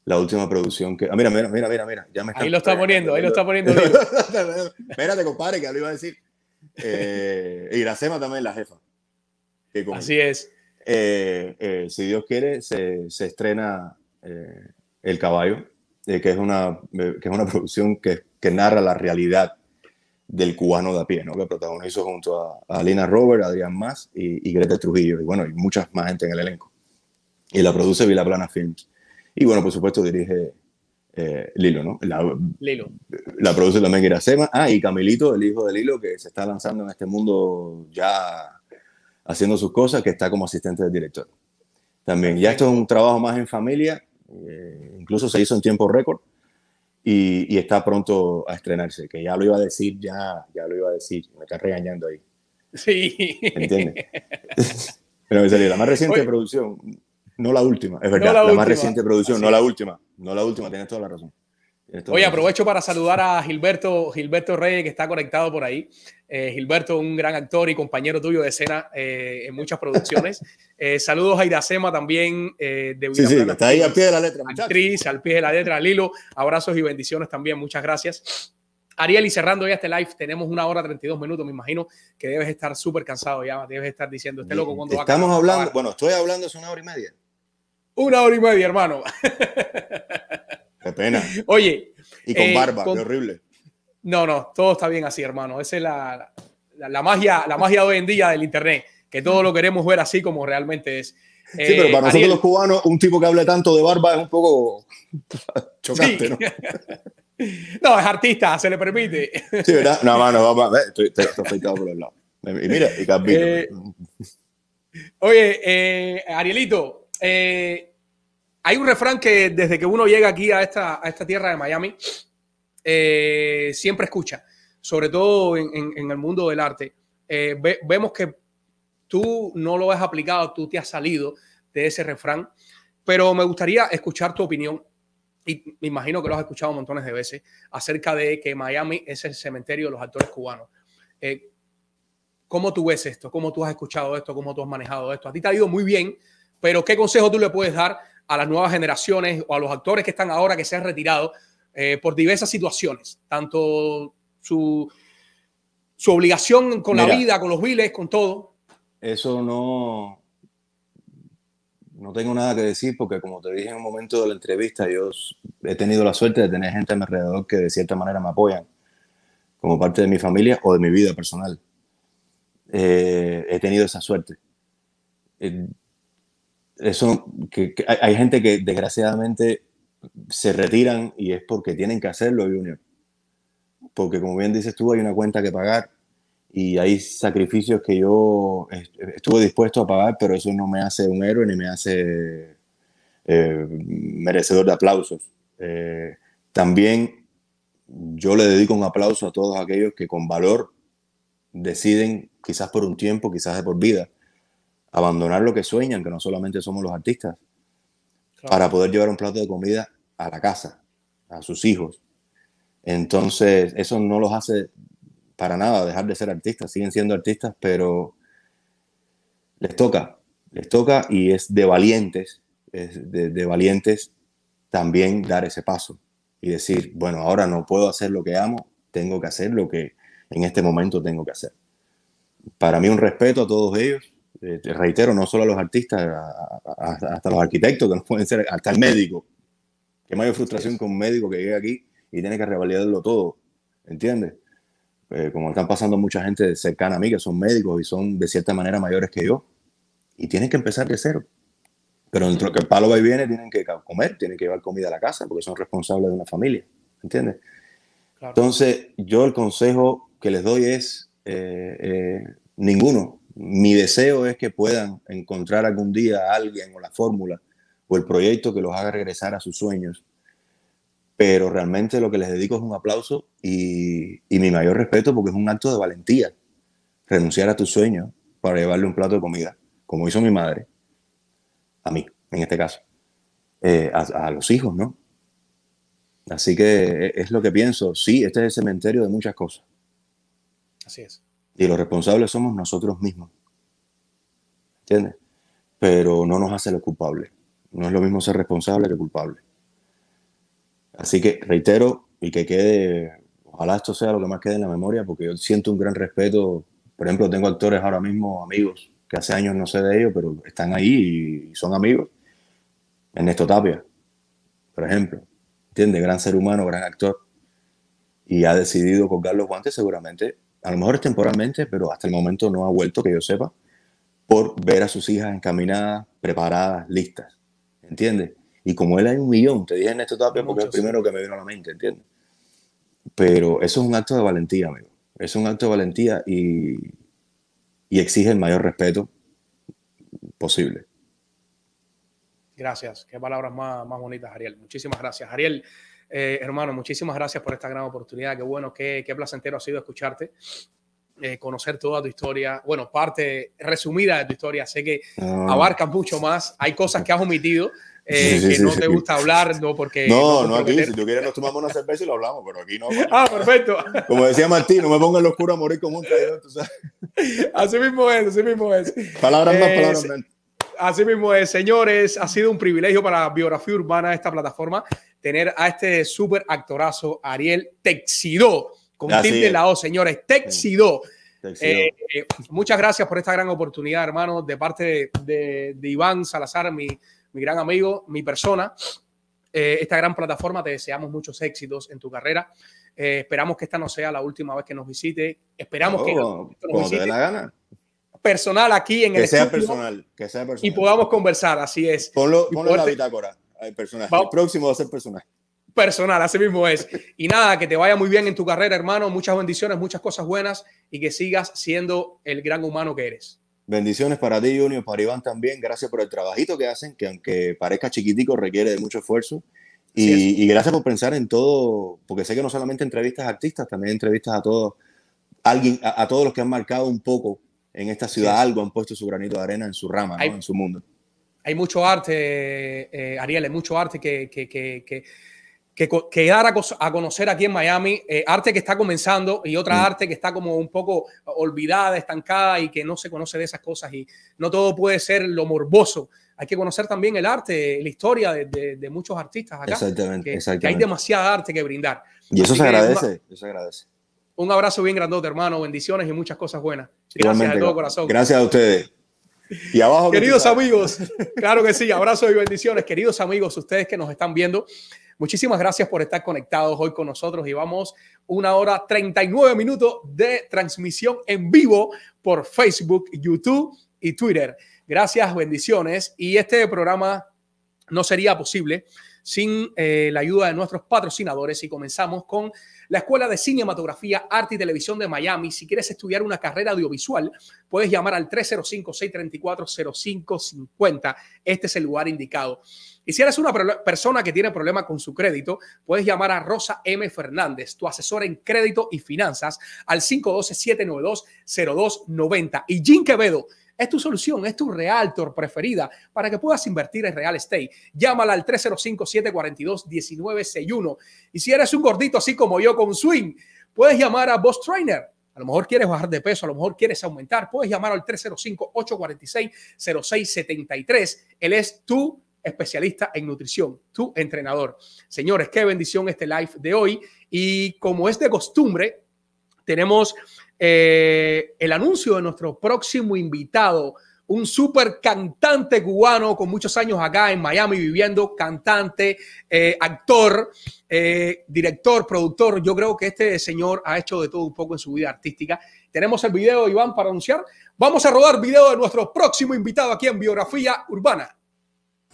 la última producción que... Ah, mira, mira, mira, mira, mira. Ya me Ahí lo está poniendo, ahí lo está poniendo. Espérate, compadre, que lo iba a decir. Eh, Iracema también, la jefa. Que con- Así es. eh, si Dios quiere, se, se estrena El Caballo, que, es una, que es una producción que, que narra la realidad del cubano de a pie, ¿no? que protagonizó junto a, a Lina Robert, Adrián Más y, y Greta Trujillo, y bueno, y muchas más gente en el elenco. Y la produce Vilaplana Films. Y bueno, por supuesto dirige eh, Lilo, ¿no? La, Lilo. la produce también Iracema. Ah, y Camilito, el hijo de Lilo, que se está lanzando en este mundo ya haciendo sus cosas, que está como asistente del director. También, ya esto es un trabajo más en familia, eh, incluso se hizo en tiempo récord y, y está pronto a estrenarse, que ya lo iba a decir, ya, ya lo iba a decir, me está regañando ahí, Sí. ¿entiendes? Pero me salió la más reciente Oye. producción, no la última, es verdad, la la, última. más reciente producción, Así no la última, no la última, tienes toda la razón. Razón. aprovecho para saludar a Gilberto, Gilberto Reyes, que está conectado por ahí. Eh, Gilberto, un gran actor y compañero tuyo de escena eh, en muchas producciones. Eh, saludos a Iracema también eh, de Sí, sí, está ahí al pie de la letra, actriz, al pie de la letra, Lilo. Abrazos y bendiciones también, muchas gracias. Ariel, y cerrando ya este live, tenemos una hora 32 minutos. Me imagino que debes estar súper cansado ya. Debes estar diciendo, este loco cuando va a Estamos hablando, bueno, estoy hablando hace una hora y media. Una hora y media, hermano. Qué pena. Oye, Y con Eh, barba, con- qué horrible. No, no, todo está bien así, hermano. Esa es la, la, la magia, la magia de hoy en día del internet, que todo lo queremos ver así como realmente es. Sí, pero para nosotros Eh, los cubanos, un tipo que hable tanto de barba es un poco chocante, sí. ¿no? no, es artista, se le permite. Sí, ¿verdad? No, mano, vamos estoy, estoy, estoy afeitado por el lado. Y mira, y Carvino. Eh, Oye, eh, Arielito, eh, hay un refrán que desde que uno llega aquí a esta, a esta tierra de Miami, eh, siempre escucha, sobre todo en, el mundo del arte. Eh, ve- vemos que tú no lo has aplicado, tú te has salido de ese refrán, pero me gustaría escuchar tu opinión y me imagino que lo has escuchado montones de veces, acerca de que Miami es el cementerio de los actores cubanos. Eh, ¿Cómo tú ves esto? ¿Cómo tú has escuchado esto? ¿Cómo tú has manejado esto? A ti te ha ido muy bien, pero ¿qué consejo tú le puedes dar a las nuevas generaciones o a los actores que están ahora que se han retirado eh, por diversas situaciones? Tanto su, su obligación con Mira. la vida, con los biles, con todo. Eso no, no tengo nada que decir porque como te dije en un momento de la entrevista, yo he tenido la suerte de tener gente a mi alrededor que de cierta manera me apoyan como parte de mi familia o de mi vida personal. Eh, he tenido esa suerte. Eh, eso, que, hay, gente que desgraciadamente se retiran y es porque tienen que hacerlo, Junior. Porque como bien dices tú, hay una cuenta que pagar y hay sacrificios que yo est- estuve dispuesto a pagar, pero eso no me hace un héroe ni me hace eh, merecedor de aplausos. Eh, también yo le dedico un aplauso a todos aquellos que con valor deciden, quizás por un tiempo, quizás de por vida, abandonar lo que sueñan, que no solamente somos los artistas, para poder llevar un plato de comida a la casa, a sus hijos. Entonces, eso no los hace para nada dejar de ser artistas, siguen siendo artistas, pero les toca, les toca y es de valientes, es de, de valientes también dar ese paso y decir, bueno, ahora no puedo hacer lo que amo, tengo que hacer lo que en este momento tengo que hacer. Para mí un respeto a todos ellos, eh, te reitero, no solo a los artistas, a- a- hasta los arquitectos, que no pueden ser, hasta el médico. Qué mayor frustración con un médico que llega aquí y tiene que revalidarlo todo, ¿entiendes? Eh, como están pasando mucha gente cercana a mí, que son médicos y son de cierta manera mayores que yo, y tienen que empezar de cero. Pero dentro que el palo va y viene, tienen que comer, tienen que llevar comida a la casa, porque son responsables de una familia, ¿entiendes? Claro. Entonces, yo el consejo que les doy es eh, eh, ninguno. Mi deseo es que puedan encontrar algún día a alguien o la fórmula o el proyecto que los haga regresar a sus sueños. Pero realmente lo que les dedico es un aplauso y, y mi mayor respeto porque es un acto de valentía. Renunciar a tus sueños para llevarle un plato de comida, como hizo mi madre, a mí, en este caso, eh, a, a los hijos, ¿no? Así que es lo que pienso. Sí, este es el cementerio de muchas cosas. Así es. Y los responsables somos nosotros mismos. ¿Entiendes? Pero no nos hace los culpables. No es lo mismo ser responsable que culpable. Así que reitero y que quede, ojalá esto sea lo que más quede en la memoria, porque yo siento un gran respeto. Por ejemplo, tengo actores ahora mismo, amigos, que hace años no sé de ellos, pero están ahí y son amigos. Ernesto Tapia, por ejemplo. ¿Entiendes? Gran ser humano, gran actor. Y ha decidido colgar los guantes seguramente a lo mejor es temporalmente, pero hasta el momento no ha vuelto, que yo sepa, por ver a sus hijas encaminadas, preparadas, listas. ¿Entiendes? Y como él hay un millón, te dije en esto Tapia porque es el primero que me vino a la mente, ¿entiendes? Pero eso es un acto de valentía, amigo. Es un acto de valentía y, y exige el mayor respeto posible. Gracias. Qué palabras más, más bonitas, Ariel. Muchísimas gracias. Ariel, eh, hermano, muchísimas gracias por esta gran oportunidad. Qué bueno, qué, qué placentero ha sido escucharte, eh, conocer toda tu historia. Bueno, parte resumida de tu historia. Sé que No, abarca mucho más. Hay cosas que has omitido eh, Sí, que sí, no sí. te gusta hablar, no porque. no, por no aquí. Si tú quieres, nos tomamos una cerveza y lo hablamos, pero aquí no. Ah, perfecto. Como decía Martín, no me pongan los curas a morir con un traidor, tú sabes. Así mismo es, así mismo es. Palabras más, Eh, palabras sí. menos. Así mismo es, señores, ha sido un privilegio para Biografía Urbana, esta plataforma, tener a este súper actorazo, Ariel Texidó, con Así tilde en la O, señores, Texidó. Eh, eh, muchas gracias por esta gran oportunidad, hermano, de parte de, de- Iván Salazar, mi, mi gran amigo, mi persona. Eh, esta gran plataforma, te deseamos muchos éxitos en tu carrera. Eh, esperamos que esta no sea la última vez que nos visite. Esperamos que Oh, momento nos te dé la gana. personal aquí en el Que sea estudio personal. Que sea y personal. podamos conversar. Así es. Ponlo, y ponlo en la bitácora. Vamos. El próximo va a ser personal. personal, así mismo es. Y nada, que te vaya muy bien en tu carrera, hermano. Muchas bendiciones, muchas cosas buenas y que sigas siendo el gran humano que eres. Bendiciones para ti, Junior, para Iván también. Gracias por el trabajito que hacen, que aunque parezca chiquitico, requiere de mucho esfuerzo. Y, y gracias por pensar en todo, porque sé que no solamente entrevistas a artistas, también entrevistas a todos, alguien, a, a todos los que han marcado un poco en esta ciudad algo, han puesto su granito de arena en su rama, ¿no? Hay- en su mundo. Hay mucho arte, eh, Ariel, hay mucho arte que, que, dar a, conocer aquí en Miami, eh, arte que está comenzando y otra Mm. arte que está como un poco olvidada, estancada y que no se conoce de esas cosas y no todo puede ser lo morboso. Hay que conocer también el arte, la historia de, de- de muchos artistas acá, Exactamente, que hay exactamente. demasiada arte que brindar. Y eso Así se agradece, eso se agradece. Un abrazo bien grandote, hermano, bendiciones y muchas cosas buenas. Gracias Igualmente, de todo corazón. Gracias a ustedes. Y abajo. que Queridos amigos, claro que sí, abrazos y bendiciones. Queridos amigos, ustedes que nos están viendo, muchísimas gracias por estar conectados hoy con nosotros y vamos una hora 39 minutos de transmisión en vivo por Facebook, YouTube y Twitter. Gracias, bendiciones. Y este programa no sería posible sin eh, la ayuda de nuestros patrocinadores y comenzamos con la Escuela de Cinematografía, Arte y Televisión de Miami. Si quieres estudiar una carrera audiovisual, puedes llamar al 305-634-0550. Este es el lugar indicado. Y si eres una persona que tiene problema con su crédito, puedes llamar a Rosa M. Fernández, tu asesora en crédito y finanzas, al 512-792-0290. Y Jim Quevedo es tu solución, es tu realtor preferida para que puedas invertir en real estate. Llámala al 305-742-1961. Y si eres un gordito así como yo con swing, puedes llamar a Boss Trainer. A lo mejor quieres bajar de peso, a lo mejor quieres aumentar. Puedes llamar al 305-846-0673. Él es tu especialista en nutrición, tu entrenador. Señores, qué bendición este live de hoy. Y como es de costumbre, tenemos eh, el anuncio de nuestro próximo invitado, un super cantante cubano con muchos años acá en Miami viviendo, cantante, eh, actor, eh, director, productor. Yo creo que este señor ha hecho de todo un poco en su vida artística. Tenemos el video, Iván, para anunciar. Vamos a rodar video de nuestro próximo invitado aquí en Biografía Urbana.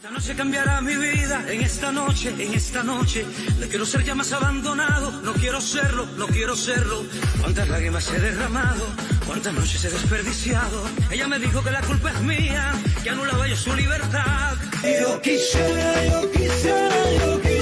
Esta noche cambiará mi vida, en esta noche, en esta noche. No quiero ser ya más abandonado, no quiero serlo, no quiero serlo. Cuántas lágrimas he derramado, cuántas noches he desperdiciado. Ella me dijo que la culpa es mía, que anulaba yo su libertad. Yo quisiera, yo quisiera, yo quisiera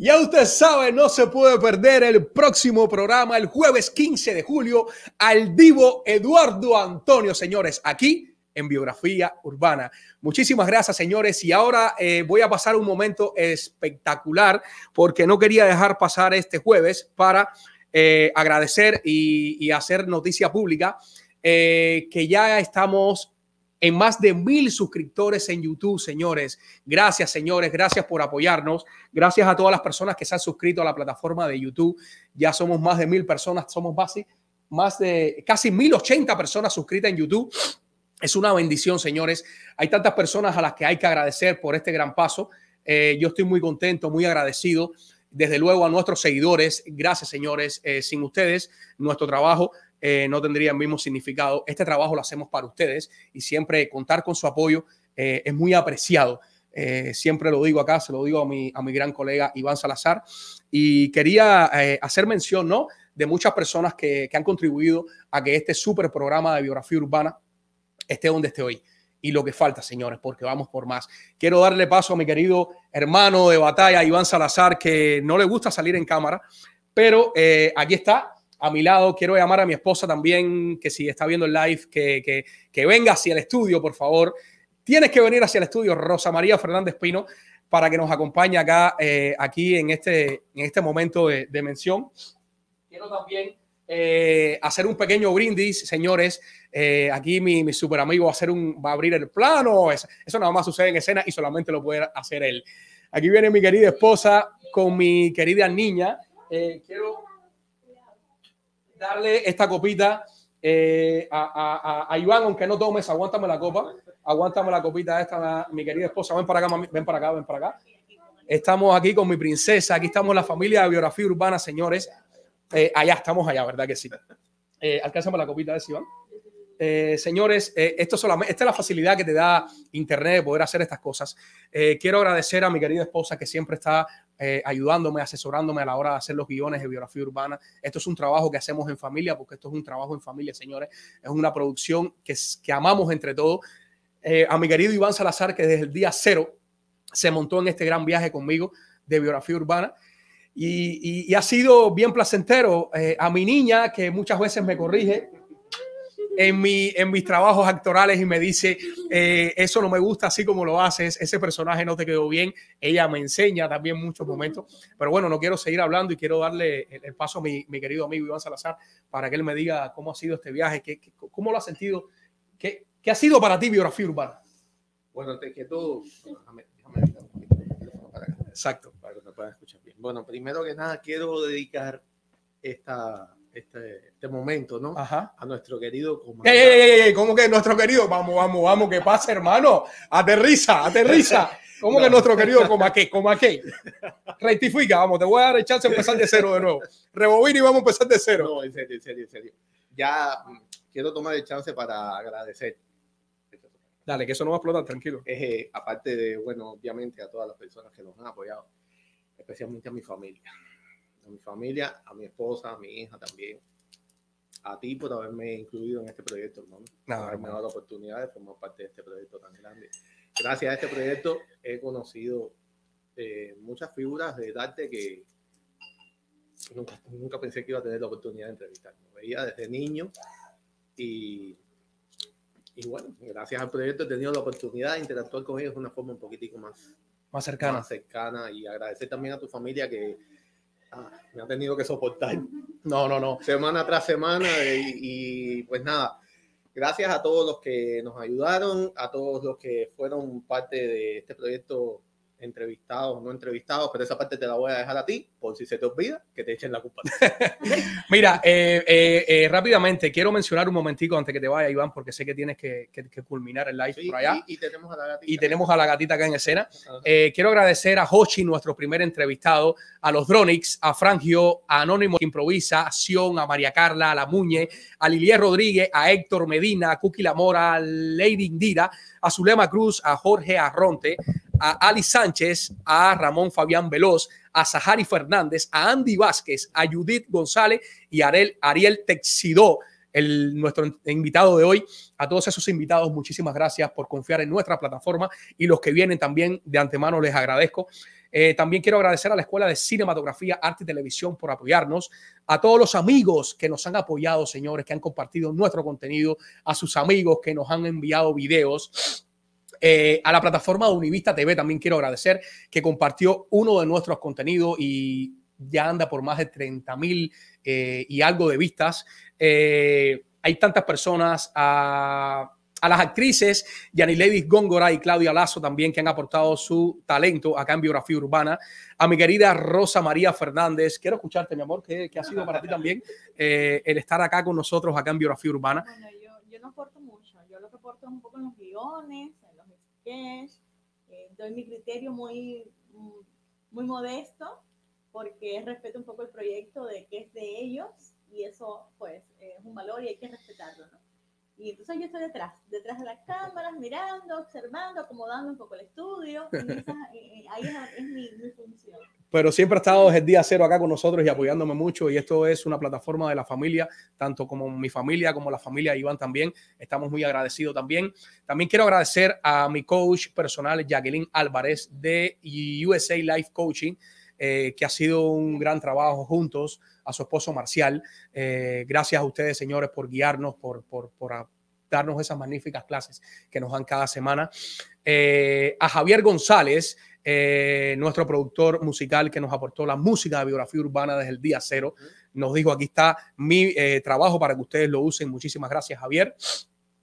Ya usted sabe, no se puede perder el próximo programa el jueves 15 de julio al divo Eduardo Antonio, señores, aquí en Biografía Urbana. Muchísimas gracias, señores. Y ahora eh, voy a pasar un momento espectacular porque no quería dejar pasar este jueves para eh, agradecer y, hacer noticia pública eh, que ya estamos en más de mil suscriptores en YouTube, señores. Gracias, señores. Gracias por apoyarnos. Gracias a todas las personas que se han suscrito a la plataforma de YouTube. Ya somos más de mil personas. Somos base, más de casi mil ochenta personas suscritas en YouTube. Es una bendición, señores. Hay tantas personas a las que hay que agradecer por este gran paso. Eh, yo estoy muy contento, muy agradecido. Desde luego a nuestros seguidores. Gracias, señores. Eh, sin ustedes, nuestro trabajo eh, no tendría el mismo significado. Este trabajo lo hacemos para ustedes y siempre contar con su apoyo eh, es muy apreciado. Eh, siempre lo digo acá, se lo digo a mi, a mi gran colega Iván Salazar. Y quería hacer mención ¿no? de muchas personas que, que han contribuido a que este súper programa de biografía urbana esté donde esté hoy. Y lo que falta, señores, porque vamos por más. Quiero darle paso a mi querido hermano de batalla, Iván Salazar, que no le gusta salir en cámara, pero eh, aquí está a mi lado. Quiero llamar a mi esposa también, que si está viendo el live, que, que, que venga hacia el estudio, por favor. Tienes que venir hacia el estudio, Rosa María Fernández Pino, para que nos acompañe acá, eh, aquí en este, en este momento de, mención. Quiero también eh, hacer un pequeño brindis, señores. Eh, aquí mi, mi super amigo va a, hacer un, va a abrir el plano. Eso, eso nada más sucede en escena y solamente lo puede hacer él. Aquí viene mi querida esposa con mi querida niña. Eh, quiero darle esta copita eh, a, Iván, aunque no tomes, aguántame la copa. Aguántame la copita esta, mi querida esposa. Ven para acá, mami, ven para acá, ven para acá. Estamos aquí con mi princesa. Aquí estamos la familia de biografía urbana, señores. Eh, allá estamos allá, ¿verdad que sí? Eh, la copita de Iván. Eh, señores, esto esta es la facilidad que te da Internet de poder hacer estas cosas. Quiero agradecer a mi querida esposa que siempre está eh, ayudándome, asesorándome a la hora de hacer los guiones de biografía urbana. Esto es un trabajo que hacemos en familia, porque esto es un trabajo en familia, señores. Es una producción que, que amamos entre todos. Eh, a mi querido Iván Salazar, que desde el día cero se montó en este gran viaje conmigo de biografía urbana. Y, y- y ha sido bien placentero. Eh, a mi niña, que muchas veces me corrige en, mi, en mis trabajos actorales y me dice, eh, eso no me gusta así como lo haces, ese personaje no te quedó bien. Ella me enseña también muchos momentos. Pero bueno, no quiero seguir hablando y quiero darle el, el paso a mi, mi querido amigo Iván Salazar para que él me diga cómo ha sido este viaje, qué, qué- cómo lo ha sentido, qué, qué ha sido para ti biografía urbana. Bueno, antes que todo, déjame, déjame para, Exacto. para que me puedan escuchar bien. Bueno, primero que nada, quiero dedicar esta, este, este momento, ¿no? Ajá. A nuestro querido comandante. ey, ey, ey, ¿Cómo que nuestro querido? Vamos, vamos, vamos, ¿qué pasa, hermano? Aterriza, aterriza. ¿Cómo que No. nuestro querido coma qué? ¿Coma qué? Rectifica, vamos, te voy a dar el chance de empezar de cero de nuevo. Rebobina y vamos a empezar de cero. No, en serio, en serio, en serio. Ya mm, quiero tomar el chance para agradecer. Dale, que eso no va a explotar, tranquilo. Eh, aparte de, bueno, obviamente a todas las personas que nos han apoyado, especialmente a mi familia. A mi familia, a mi esposa, a mi hija también. A ti por haberme incluido en este proyecto, hermano. Nada, por haberme dado la oportunidad de formar parte de este proyecto tan grande. Gracias a este proyecto he conocido eh, muchas figuras de arte que nunca, nunca pensé que iba a tener la oportunidad de entrevistar. Me veía desde niño y, y bueno, gracias al proyecto he tenido la oportunidad de interactuar con ellos de una forma un poquitico más, Más cercana. más cercana y agradecer también a tu familia que ah, me ha tenido que soportar No, no, no. semana tras semana y, y, pues nada, gracias a todos los que nos ayudaron, a todos los que fueron parte de este proyecto entrevistados no entrevistados, pero esa parte te la voy a dejar a ti, por si se te olvida, que te echen la culpa. Mira, eh, eh, eh, rápidamente quiero mencionar un momentico antes que te vaya, Iván, porque sé que tienes que, que- que culminar el live Sí, por allá. y, y tenemos a la gatita. Y tenemos a la gatita acá en escena. Quiero agradecer a Hochi, nuestro primer entrevistado, a los Dronix, a Frangio, a Anónimo que Improvisa, a Sion, a María Carla, a La Muñe, a Lilier Rodríguez, a Héctor Medina, a Cookie Lamora, a Lady Indira, a Zulema Cruz, a Jorge Arronte, a Ali Sánchez, a Ramón Fabián Veloz, a Sahari Fernández, a Andy Vázquez, a Judith González y a Ariel, Ariel Texidó, el, nuestro invitado de hoy. A todos esos invitados, muchísimas gracias por confiar en nuestra plataforma y los que vienen también de antemano les agradezco. Eh, también quiero agradecer a la Escuela de Cinematografía, Arte y Televisión por apoyarnos, a todos los amigos que nos han apoyado, señores, que han compartido nuestro contenido, a sus amigos que nos han enviado videos. Eh, a la plataforma Univista TV también quiero agradecer que compartió uno de nuestros contenidos y ya anda por más de 30 mil eh, y algo de vistas. Eh, hay tantas personas, a, a las actrices Yani Ladies Góngora y Claudia Lazo también que han aportado su talento acá en Biografía Urbana. A mi querida Rosa María Fernández, quiero escucharte, mi amor, que, que ha sido para ti también eh, el estar acá con nosotros acá en Biografía Urbana. Bueno, yo, yo no aporto mucho. Yo lo que aporto es un poco en los guiones, sketches. Eh, doy mi criterio muy, muy modesto porque respeto un poco el proyecto de que es de ellos y eso pues es un valor y hay que respetarlo. Y entonces yo estoy detrás, detrás de las cámaras, mirando, observando, acomodando un poco el estudio. esa- eh, ahí es, mi, función. pero siempre ha estado desde el día cero acá con nosotros y apoyándome mucho. Y esto es una plataforma de la familia, tanto como mi familia, como la familia Iván también. Estamos muy agradecidos también. También quiero agradecer a mi coach personal, Jacqueline Álvarez, de USA Life Coaching, eh, que ha sido un gran trabajo juntos, a su esposo Marcial. Eh, gracias a ustedes, señores, por guiarnos, por, por, por darnos esas magníficas clases que nos dan cada semana. Eh, a Javier González, eh, nuestro productor musical que nos aportó la música de biografía urbana desde el día cero. Nos dijo, aquí está mi trabajo para que ustedes lo usen. Muchísimas gracias, Javier.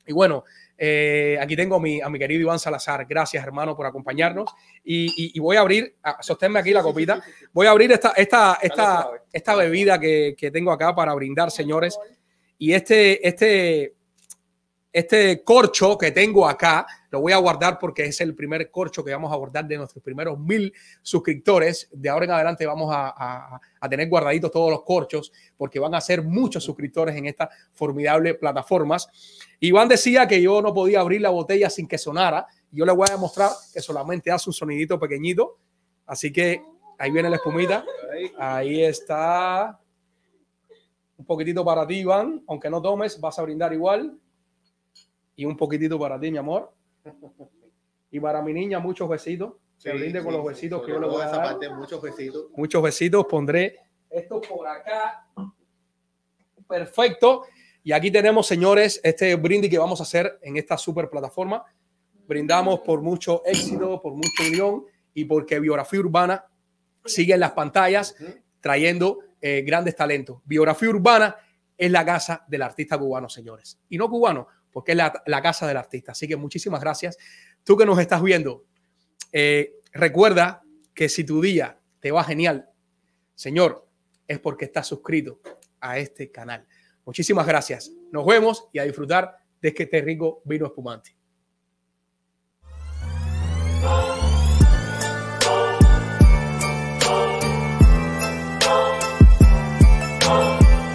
Y bueno, eh, aquí tengo a mi, a mi querido Iván Salazar. Gracias, hermano, por acompañarnos. Y, y- y voy a abrir, a, sosténme aquí la copita. Voy a abrir esta, esta, esta, esta bebida que, que tengo acá para brindar, señores. Y este, este, este corcho que tengo acá, lo voy a guardar porque es el primer corcho que vamos a guardar de nuestros primeros mil suscriptores. De ahora en adelante vamos a, tener guardaditos todos los corchos porque van a ser muchos suscriptores en estas formidables plataformas. Iván decía que yo no podía abrir la botella sin que sonara. Yo le voy a mostrar que solamente hace un sonidito pequeñito. Así que ahí viene la espumita. Ahí está. Un poquitito para ti, Iván. Aunque no tomes, vas a brindar igual. Y un poquitito para ti, mi amor. Y para mi niña, muchos besitos. Se Sí, brinde con sí, los besitos que yo le voy a esa dar. parte, muchos besitos. Muchos besitos. Pondré esto por acá. Perfecto. Y aquí tenemos, señores, este brindis que vamos a hacer en esta super plataforma. Brindamos por mucho éxito, por mucha unión y porque Biografía Urbana sigue en las pantallas trayendo eh, grandes talentos. Biografía Urbana es la casa del artista cubano, señores. Y no cubano, porque es la, casa del artista. Así que muchísimas gracias. Tú que nos estás viendo, eh, recuerda que si tu día te va genial, Señor, es porque estás suscrito a este canal. Muchísimas gracias. Nos vemos y a disfrutar de este rico vino espumante.